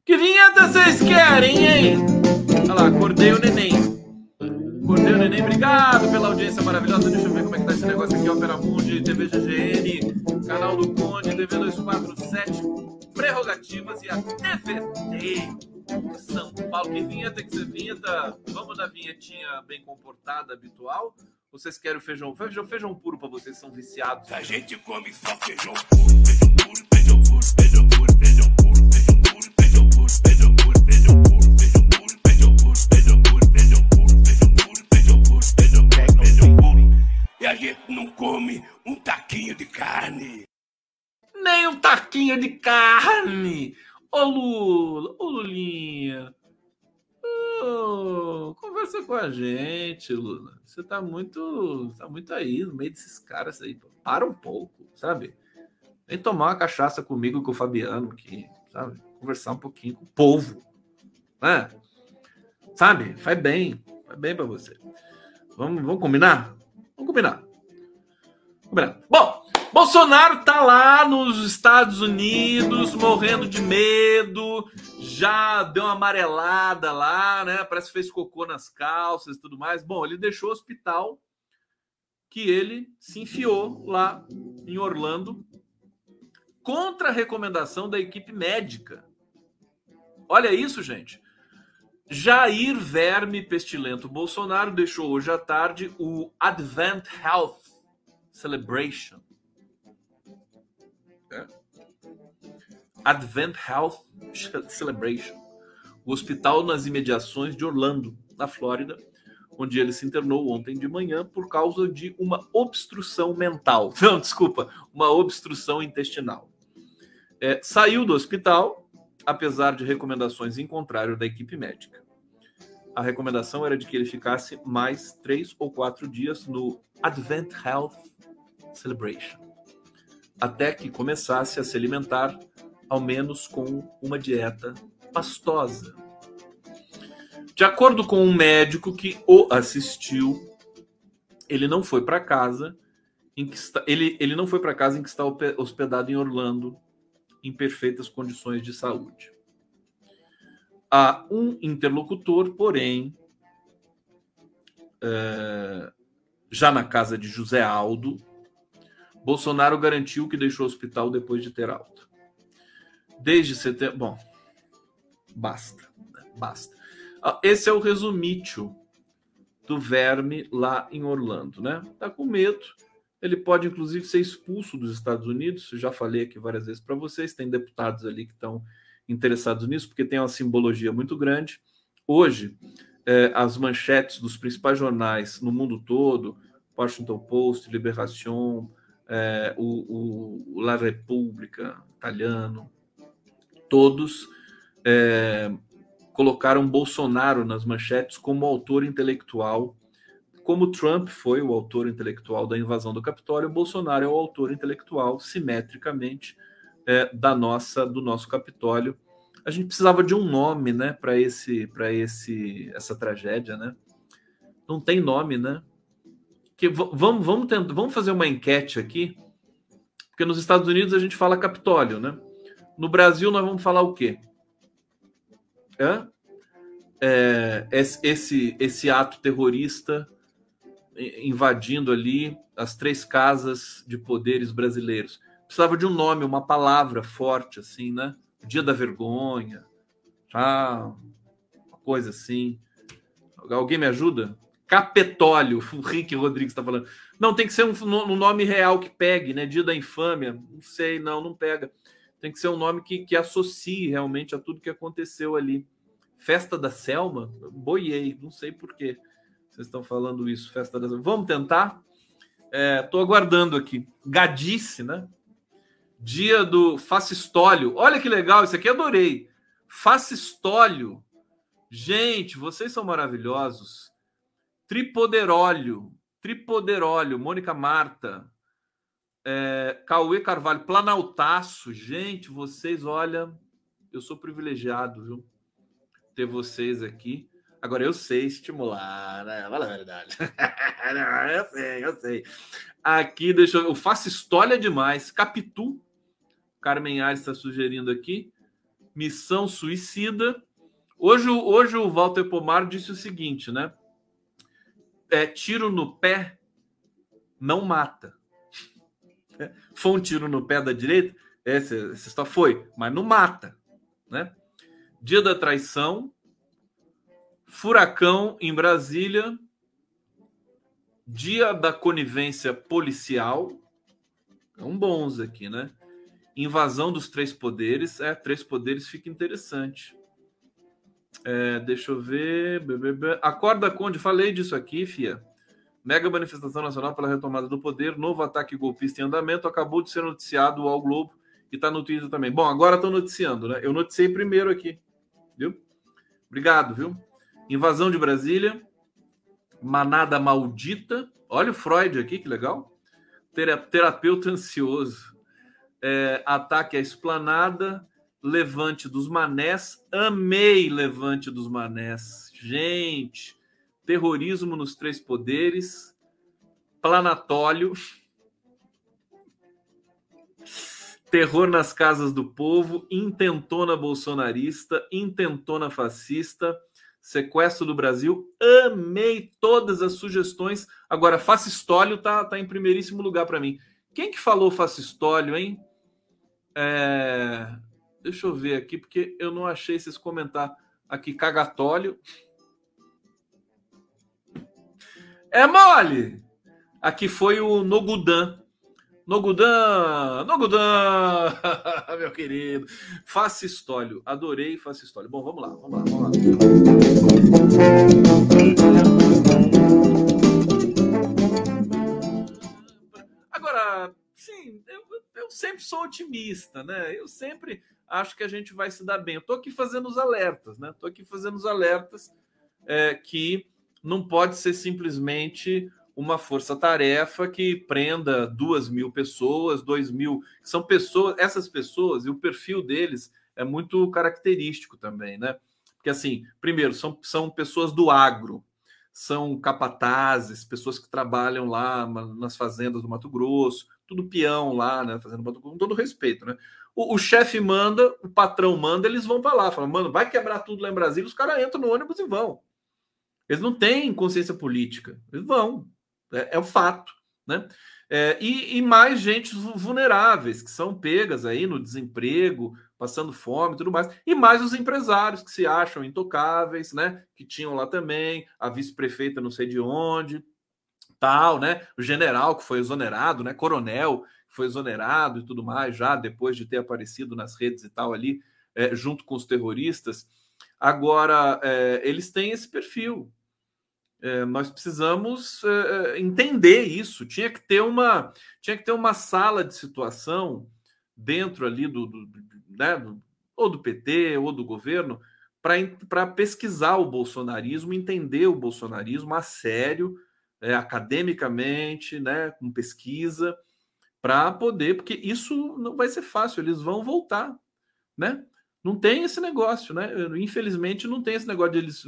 Speaker 2: Que vinheta vocês querem, hein? Olha lá, acordei o neném. Acordei o neném, obrigado pela audiência maravilhosa. Deixa eu ver como é que tá esse negócio aqui, Opera Mundi, TV GGN, canal do Conde, TV 247, prerrogativas e a TVT. São Paulo, que vinheta que você vinheta? Vamos na vinhetinha bem comportada, habitual? Vocês querem feijão? Feijão, feijão puro para vocês são viciados.
Speaker 3: A gente come só feijão puro, feijão puro, feijão puro, feijão puro, feijão puro. E a gente não come um taquinho de carne.
Speaker 2: Nem um taquinho de carne. Ô Lula, ô Lulinha. Conversa com a gente, Lula. Você tá muito, tá muito aí no meio desses caras aí. Para um pouco, sabe? Vem tomar uma cachaça comigo com o Fabiano aqui, sabe? Conversar um pouquinho com o povo, né? Sabe? Faz bem. Faz bem para você. Vamos, vamos combinar? Vamos combinar. combinar. Bom, Bolsonaro tá lá nos Estados Unidos, morrendo de medo, já deu uma amarelada lá, né? Parece que fez cocô nas calças e tudo mais. Bom, ele deixou o hospital que ele se enfiou lá em Orlando contra a recomendação da equipe médica. Olha isso, gente. Jair Verme Pestilento Bolsonaro deixou hoje à tarde o Advent Health Celebration Advent Health Celebration, o hospital nas imediações de Orlando, na Flórida, onde ele se internou ontem de manhã por causa de uma obstrução mental. Não, desculpa, uma obstrução intestinal. É, saiu do hospital, apesar de recomendações em contrário da equipe médica. A recomendação era de que ele ficasse mais três ou quatro dias no Advent Health Celebration, até que começasse a se alimentar ao menos com uma dieta pastosa. De acordo com um médico que o assistiu, ele não foi para casa em que está, ele, ele não foi para casa em que está hospedado em Orlando em perfeitas condições de saúde. Há um interlocutor, porém, é, já na casa de José Aldo, Bolsonaro garantiu que deixou o hospital depois de ter alta desde setembro. Bom, basta, né? basta. Ah, esse é o resumítio do verme lá em Orlando, né? Tá com medo. Ele pode, inclusive, ser expulso dos Estados Unidos. já falei aqui várias vezes para vocês. Tem deputados ali que estão interessados nisso, porque tem uma simbologia muito grande. Hoje, eh, as manchetes dos principais jornais no mundo todo, Washington Post, Liberación, eh, o, o La Repubblica italiano, todos é, colocaram Bolsonaro nas manchetes como autor intelectual. Como Trump foi o autor intelectual da invasão do Capitólio, Bolsonaro é o autor intelectual, simetricamente, é, da nossa do nosso Capitólio. A gente precisava de um nome, né, para esse para esse essa tragédia, né? Não tem nome, né? Que vamos vamos tentar, vamos fazer uma enquete aqui, porque nos Estados Unidos a gente fala Capitólio, né? No Brasil, nós vamos falar o quê? Hã? É, esse, esse ato terrorista invadindo ali as três casas de poderes brasileiros. Precisava de um nome, uma palavra forte, assim, né? Dia da vergonha, ah, uma coisa assim. Alguém me ajuda? Capetólio, o Rick Rodrigues está falando. Não, tem que ser um, um, nome real que pegue, né? Dia da infâmia. Não sei, não, não pega tem que ser um nome que, que associe realmente a tudo que aconteceu ali. Festa da Selma? Boiei, não sei por que vocês estão falando isso. Festa da Selma. Vamos tentar? Estou é, aguardando aqui. Gadice, né? Dia do Facistólio. Olha que legal, isso aqui adorei. Facistólio. Gente, vocês são maravilhosos. Tripoderólio. Tripoderólio. Mônica Marta. É, Cauê Carvalho, Planaltaço. Gente, vocês, olha, eu sou privilegiado, viu? Ter vocês aqui. Agora, eu sei estimular, né? Fala a verdade. Eu sei, eu sei. Aqui, deixa eu. Eu faço história demais. Capitu. Carmen Ares está sugerindo aqui. Missão Suicida. Hoje, hoje o Walter Pomar disse o seguinte, né? É, tiro no pé não mata. Foi um tiro no pé da direita, essa, essa história foi, mas não mata, né? Dia da traição, furacão em Brasília, dia da conivência policial, são bons aqui, né? Invasão dos três poderes, é, três poderes fica interessante. É, deixa eu ver. Acorda, Conde, falei disso aqui, Fia. Mega manifestação nacional pela retomada do poder, novo ataque golpista em andamento, acabou de ser noticiado ao Globo e está no Twitter também. Bom, agora estão noticiando, né? Eu noticiei primeiro aqui, viu? Obrigado, viu? Invasão de Brasília, manada maldita. Olha o Freud aqui, que legal. Terapeuta ansioso. É, ataque à esplanada Levante dos Manés. Amei Levante dos Manés. Gente, terrorismo nos três poderes. Planatólio. Terror nas casas do povo, intentona bolsonarista, intentona fascista, sequestro do Brasil. Amei todas as sugestões. Agora, fascistólio tá, tá em primeiríssimo lugar para mim. Quem que falou fascistólio, hein? É... Deixa eu ver aqui, porque eu não achei esses comentários. Aqui, cagatólio. É mole! Aqui foi o Nogudan. Nogudan! Nogudan! Meu querido. Fascistólio. Adorei fascistólio. Bom, vamos lá, vamos lá, vamos lá. Agora, sim, eu, eu sempre sou otimista, né? Eu sempre acho que a gente vai se dar bem. Eu tô aqui fazendo os alertas, né? Tô aqui fazendo os alertas é, que não pode ser simplesmente uma força-tarefa que prenda duas mil pessoas, dois mil. São pessoas, essas pessoas e o perfil deles é muito característico também, né? Porque, assim, primeiro, são, são pessoas do agro, são capatazes, pessoas que trabalham lá nas fazendas do Mato Grosso, tudo peão lá, né? Fazendo com todo respeito, né? O, o chefe manda, o patrão manda, eles vão para lá, falam, mano, vai quebrar tudo lá em Brasília, os caras entram no ônibus e vão. Eles não têm consciência política, eles vão, é, é o fato, né? É, e, e, mais gente vulneráveis que são pegas aí no desemprego, passando fome e tudo mais, e mais os empresários que se acham intocáveis, né? Que tinham lá também, a vice-prefeita não sei de onde, tal, né? O general que foi exonerado, né? Coronel que foi exonerado e tudo mais, já depois de ter aparecido nas redes e tal ali, é, junto com os terroristas. Agora, é, eles têm esse perfil. É, nós precisamos é, é, entender isso. Tinha que ter uma, tinha que ter uma sala de situação dentro ali do, do, né, do, ou do PT ou do governo para pesquisar o bolsonarismo, entender o bolsonarismo a sério, é, academicamente, né, com pesquisa, para poder, porque isso não vai ser fácil, eles vão voltar, né? Não tem esse negócio, né? Infelizmente não tem esse negócio de eles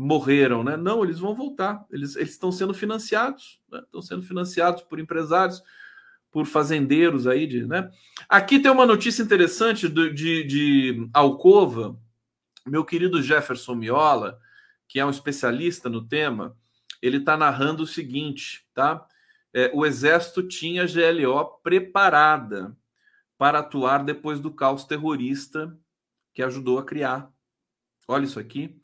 Speaker 2: morreram, né? Não, eles vão voltar. Eles, estão sendo financiados, né? estão sendo financiados por empresários, por fazendeiros aí, de, né? Aqui tem uma notícia interessante de, de, de Alcova, meu querido Jefferson Miola, que é um especialista no tema, ele está narrando o seguinte, tá? É, o exército tinha GLO preparada para atuar depois do caos terrorista que ajudou a criar. Olha isso aqui.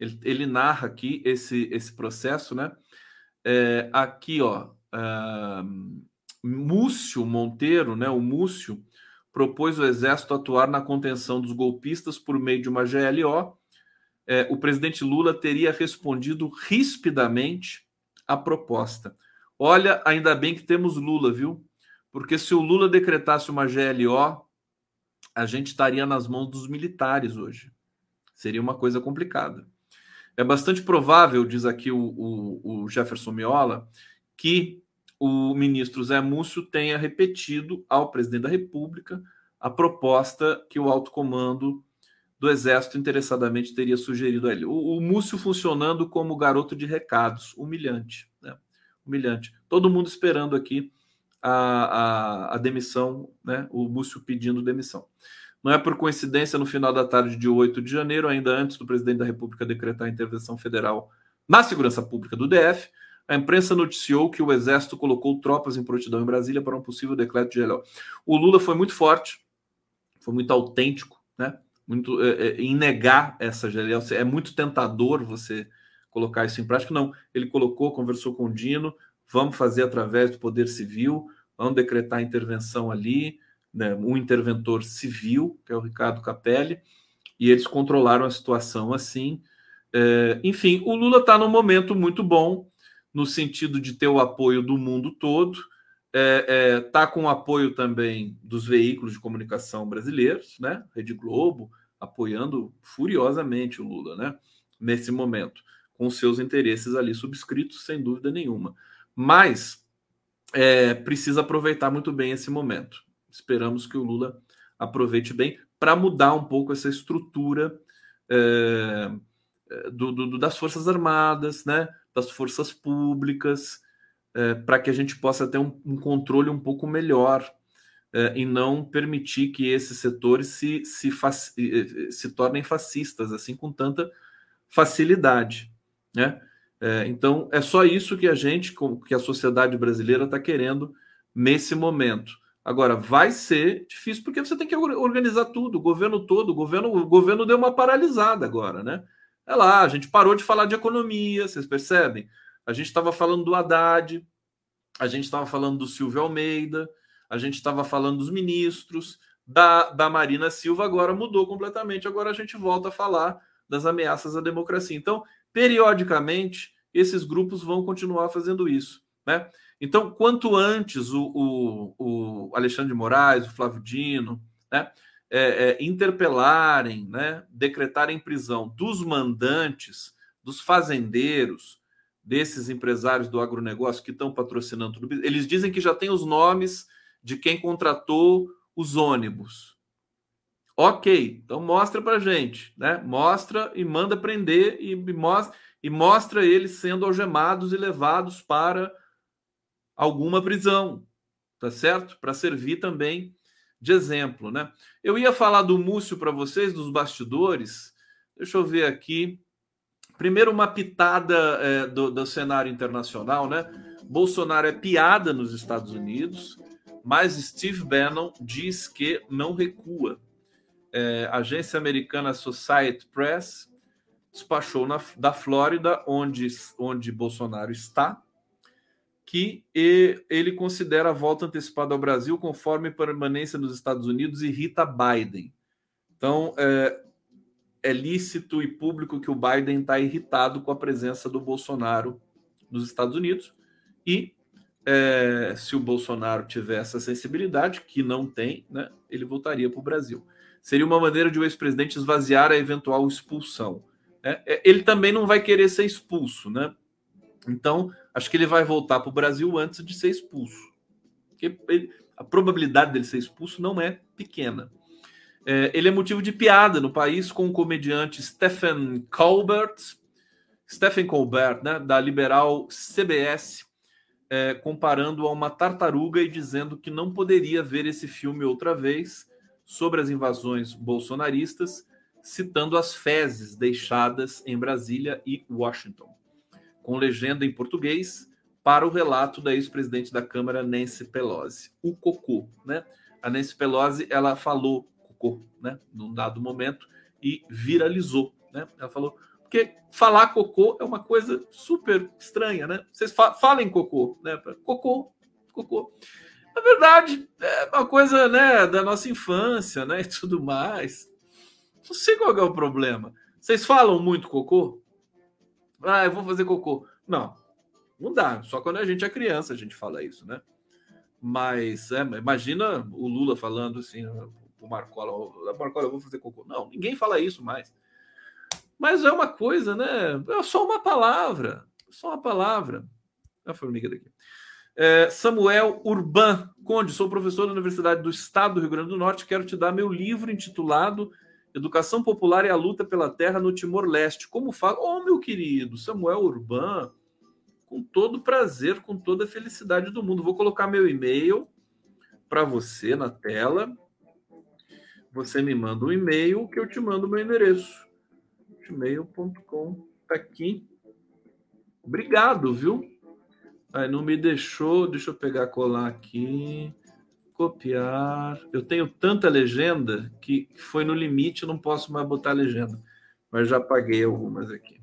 Speaker 2: Ele, ele narra aqui esse, esse processo, né? É, aqui, ó, uh, Múcio Monteiro, né? O Múcio propôs o exército atuar na contenção dos golpistas por meio de uma GLO. É, o presidente Lula teria respondido rispidamente à proposta. Olha, ainda bem que temos Lula, viu? Porque se o Lula decretasse uma GLO, a gente estaria nas mãos dos militares hoje. Seria uma coisa complicada. É bastante provável, diz aqui o, o, o Jefferson Miola, que o ministro Zé Múcio tenha repetido ao presidente da República a proposta que o alto comando do Exército interessadamente teria sugerido a ele. O, o Múcio funcionando como garoto de recados, humilhante, né? humilhante. Todo mundo esperando aqui a, a, a demissão, né? o Múcio pedindo demissão. Não é por coincidência, no final da tarde de 8 de janeiro, ainda antes do presidente da República decretar a intervenção federal na segurança pública do DF, a imprensa noticiou que o Exército colocou tropas em prontidão em Brasília para um possível decreto de GLO. O Lula foi muito forte, foi muito autêntico, né? Muito é, é, em negar essa GLO. É muito tentador você colocar isso em prática. Não, ele colocou, conversou com o Dino, vamos fazer através do Poder Civil, vamos decretar a intervenção ali né, um interventor civil, que é o Ricardo Capelli, e eles controlaram a situação assim. É, enfim, o Lula está num momento muito bom, no sentido de ter o apoio do mundo todo, está é, é, tá com o apoio também dos veículos de comunicação brasileiros, né? Rede Globo apoiando furiosamente o Lula, né? Nesse momento, com seus interesses ali subscritos, sem dúvida nenhuma. Mas é, precisa aproveitar muito bem esse momento. Esperamos que o Lula aproveite bem, para mudar um pouco essa estrutura é, do, do, das Forças Armadas, né, das forças públicas, é, para que a gente possa ter um, um controle um pouco melhor é, e não permitir que esses setores se, se, se tornem fascistas assim com tanta facilidade. Né? É, então, é só isso que a gente, que a sociedade brasileira está querendo nesse momento. Agora, vai ser difícil porque você tem que organizar tudo, o governo todo, o governo, o governo deu uma paralisada agora, né? É lá, a gente parou de falar de economia, vocês percebem? A gente estava falando do Haddad, a gente estava falando do Silvio Almeida, a gente estava falando dos ministros, da, da Marina Silva agora mudou completamente. Agora a gente volta a falar das ameaças à democracia. Então, periodicamente, esses grupos vão continuar fazendo isso. Né? Então, quanto antes o, o, o Alexandre de Moraes, o Flávio Dino, né, é, é, interpelarem, né, decretarem prisão dos mandantes, dos fazendeiros, desses empresários do agronegócio que estão patrocinando tudo, eles dizem que já tem os nomes de quem contratou os ônibus. Ok, então mostra para gente, né? Mostra e manda prender e mostra e mostra eles sendo algemados e levados para alguma prisão, tá certo? Para servir também de exemplo, né? Eu ia falar do Múcio para vocês, dos bastidores. Deixa eu ver aqui. Primeiro, uma pitada é, do, do cenário internacional, né? Bolsonaro é piada nos Estados Unidos, mas Steve Bannon diz que não recua. É, agência americana Society Press despachou na, da Flórida, onde, onde Bolsonaro está, que ele considera a volta antecipada ao Brasil conforme permanência nos Estados Unidos irrita Biden. Então, é, é lícito e público que o Biden está irritado com a presença do Bolsonaro nos Estados Unidos e é, se o Bolsonaro tiver essa sensibilidade, que não tem, né, ele voltaria para o Brasil. Seria uma maneira de o ex-presidente esvaziar a eventual expulsão. É, é, ele também não vai querer ser expulso, né? Então, acho que ele vai voltar para o Brasil antes de ser expulso. Porque ele, a probabilidade dele ser expulso não é pequena. É, ele é motivo de piada no país com o comediante Stephen Colbert, Stephen Colbert, né, da liberal CBS, é, comparando a uma tartaruga e dizendo que não poderia ver esse filme outra vez sobre as invasões bolsonaristas citando as fezes deixadas em Brasília e Washington, com legenda em português para o relato da ex-presidente da Câmara Nancy Pelosi, o cocô, né? A Nancy Pelosi, ela falou cocô, né, num dado momento e viralizou, né? Ela falou porque falar cocô é uma coisa super estranha, né? Vocês fa falem cocô, né? Cocô, cocô. Na verdade, é uma coisa, né, da nossa infância, né, e tudo mais. Não sei qual é o problema. Vocês falam muito cocô? Ah, eu vou fazer cocô. Não, não dá. Só quando a gente é criança a gente fala isso, né? Mas é, imagina o Lula falando assim, o Marcola, Marcola, eu vou fazer cocô. Não, ninguém fala isso mais. Mas é uma coisa, né? É só uma palavra. Só uma palavra. A formiga daqui. É, Samuel Urban Conde, sou professor da Universidade do Estado do Rio Grande do Norte. Quero te dar meu livro intitulado Educação Popular e a Luta pela Terra no Timor-Leste. Como fala? Oh, meu querido Samuel Urban, com todo prazer, com toda a felicidade do mundo. Vou colocar meu e-mail para você na tela. Você me manda um e-mail que eu te mando meu endereço. gmail.com tá aqui. Obrigado, viu? Aí não me deixou, deixa eu pegar colar aqui. Copiar. Eu tenho tanta legenda que foi no limite, não posso mais botar legenda. Mas já paguei algumas aqui.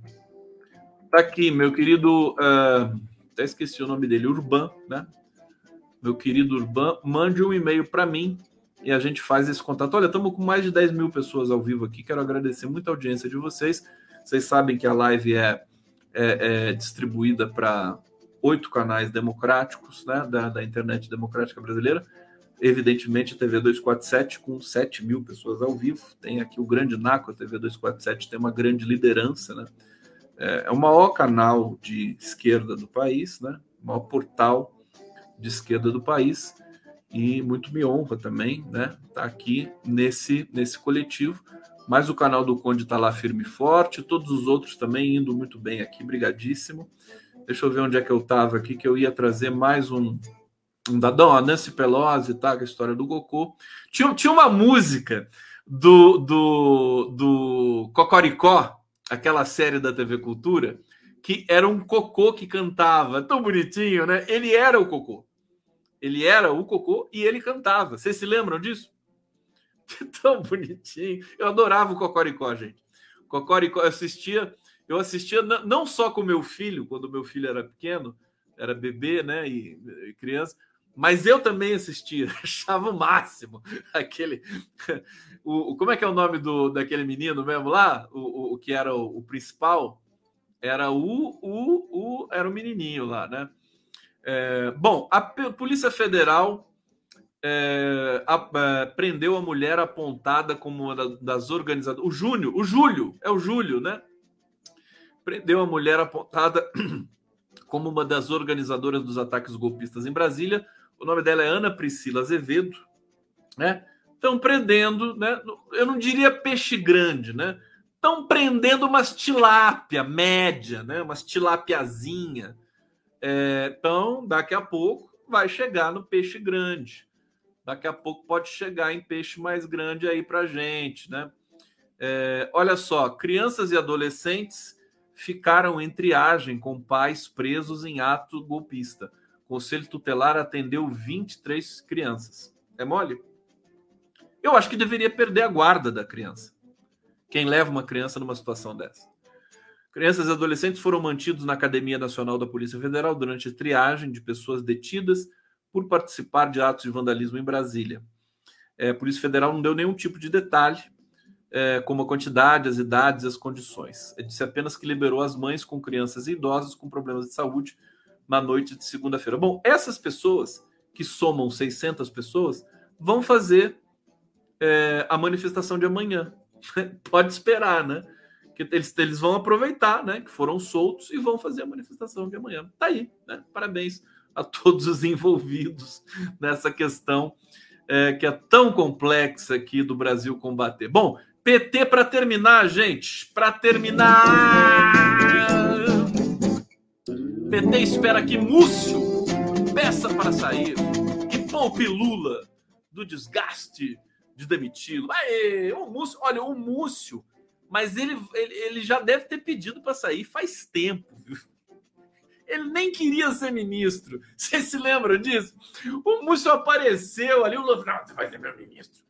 Speaker 2: Tá aqui, meu querido. Uh, até esqueci o nome dele, Urban, né? Meu querido Urban, mande um e-mail para mim e a gente faz esse contato. Olha, estamos com mais de 10 mil pessoas ao vivo aqui. Quero agradecer muito a audiência de vocês. Vocês sabem que a live é, é, é distribuída para oito canais democráticos né, da, da internet democrática brasileira. Evidentemente, a TV 247 com 7 mil pessoas ao vivo. Tem aqui o grande NACO, a TV 247 tem uma grande liderança, né? É, é o maior canal de esquerda do país, né? O maior portal de esquerda do país. e muito me honra também, né? Tá aqui nesse nesse coletivo. Mas o canal do Conde está lá firme e forte, todos os outros também indo muito bem aqui, brigadíssimo. Deixa eu ver onde é que eu estava aqui, que eu ia trazer mais um dadão, a Nancy Pelosi, tá? Com a história do Goku. Tinha, tinha uma música do, do, do Cocoricó, aquela série da TV Cultura, que era um cocô que cantava. Tão bonitinho, né? Ele era o cocô. Ele era o cocô e ele cantava. Vocês se lembram disso? Tão bonitinho. Eu adorava o Cocoricó, gente. Cocoricó, eu assistia, eu assistia não só com meu filho, quando meu filho era pequeno, era bebê, né, e criança, mas eu também assistia, achava o máximo aquele. O, como é que é o nome do, daquele menino mesmo lá? O, o, o que era o, o, principal? Era o, o, o. Era o menininho lá, né? É, bom, a Polícia Federal é, a, é, prendeu a mulher apontada como uma das organizadoras. O Júnior, o Júlio, é o Júlio, né? Prendeu a mulher apontada como uma das organizadoras dos ataques golpistas em Brasília. O nome dela é Ana Priscila Azevedo, né? Estão prendendo, né? Eu não diria peixe grande, né? Estão prendendo umas tilápia média, né? Umas tilápiazinha. É, então, daqui a pouco vai chegar no peixe grande daqui a pouco pode chegar em peixe mais grande aí para gente, né? É, olha só, crianças e adolescentes ficaram em triagem com pais presos em ato golpista. Conselho Tutelar atendeu 23 crianças. É mole? Eu acho que deveria perder a guarda da criança. Quem leva uma criança numa situação dessa? Crianças e adolescentes foram mantidos na Academia Nacional da Polícia Federal durante a triagem de pessoas detidas por participar de atos de vandalismo em Brasília. É, a Polícia Federal não deu nenhum tipo de detalhe, é, como a quantidade, as idades as condições. É, disse apenas que liberou as mães com crianças e idosos com problemas de saúde na noite de segunda-feira. Bom, essas pessoas, que somam 600 pessoas, vão fazer é, a manifestação de amanhã. Pode esperar, né? Que eles, eles vão aproveitar, né? Que foram soltos e vão fazer a manifestação de amanhã. Tá aí, né? Parabéns a todos os envolvidos nessa questão é, que é tão complexa aqui do Brasil combater. Bom, PT para terminar, gente, para terminar. PT espera que Múcio peça para sair e poupe Lula do desgaste de demiti-lo. O Múcio, olha, o Múcio, mas ele, ele, ele já deve ter pedido para sair faz tempo, viu? Ele nem queria ser ministro. Vocês se lembram disso? O Múcio apareceu ali, o Lula falou: você vai ser meu ministro.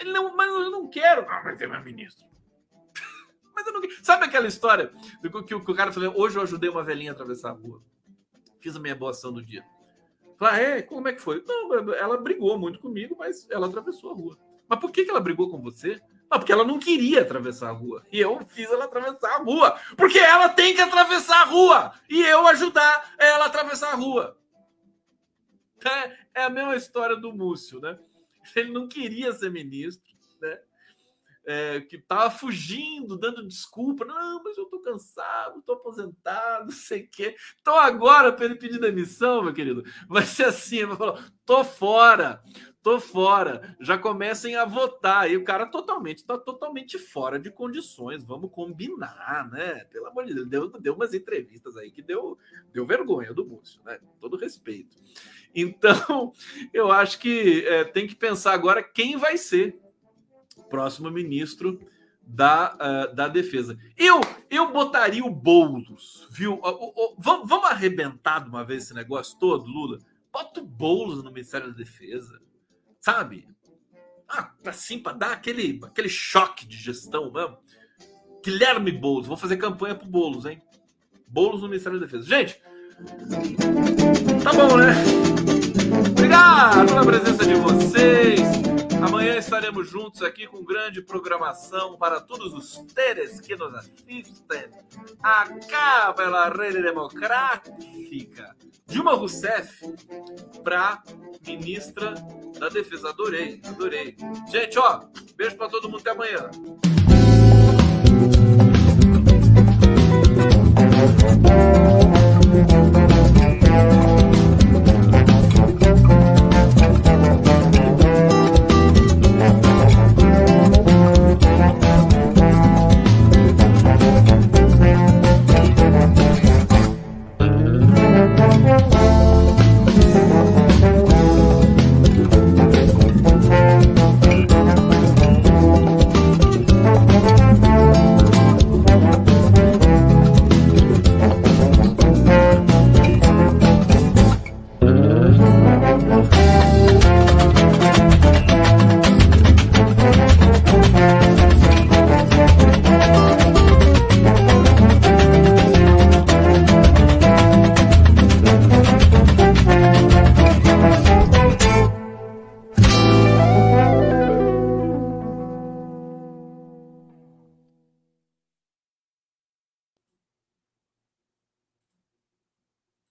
Speaker 2: Ele não, mas eu não quero. Não, vai ser meu ministro. Mas eu não. Sabe aquela história do que, o cara falou: hoje eu ajudei uma velhinha a atravessar a rua. Fiz a minha boa ação do dia. Falei, ah, é? Como é que foi? Não, ela brigou muito comigo, mas ela atravessou a rua. Mas por que, que ela brigou com você? Não, porque ela não queria atravessar a rua. E eu fiz ela atravessar a rua. Porque ela tem que atravessar a rua. E eu ajudar ela a atravessar a rua. É, é a mesma história do Múcio, né? Ele não queria ser ministro, né? É, que estava fugindo, dando desculpa. Não, mas eu estou cansado, estou aposentado, não sei o quê. Então agora, para ele pedir demissão, meu querido, vai ser assim: ele vai tô fora, tô fora. Já comecem a votar. E o cara totalmente, tá totalmente fora de condições. Vamos combinar, né? Pelo amor de Deus, deu, deu umas entrevistas aí que deu, deu vergonha do Múcio, né? Com todo respeito. Então, eu acho que é, tem que pensar agora quem vai ser próximo ministro da, uh, da defesa. Eu eu botaria o Boulos, viu? Vamos, vamos arrebentar de uma vez esse negócio todo, Lula? Bota o Boulos no Ministério da Defesa sabe? Ah, assim, para dar aquele, aquele choque de gestão mesmo. Guilherme Boulos, vou fazer campanha pro Boulos, hein? Boulos no Ministério da Defesa. Gente, tá bom, né? Obrigado pela presença de vocês. Amanhã estaremos juntos aqui com grande programação para todos os teres que nos assistem. Acá pela rede democrática. Dilma Rousseff para ministra da Defesa. Adorei, adorei. Gente, ó, beijo para todo mundo até amanhã.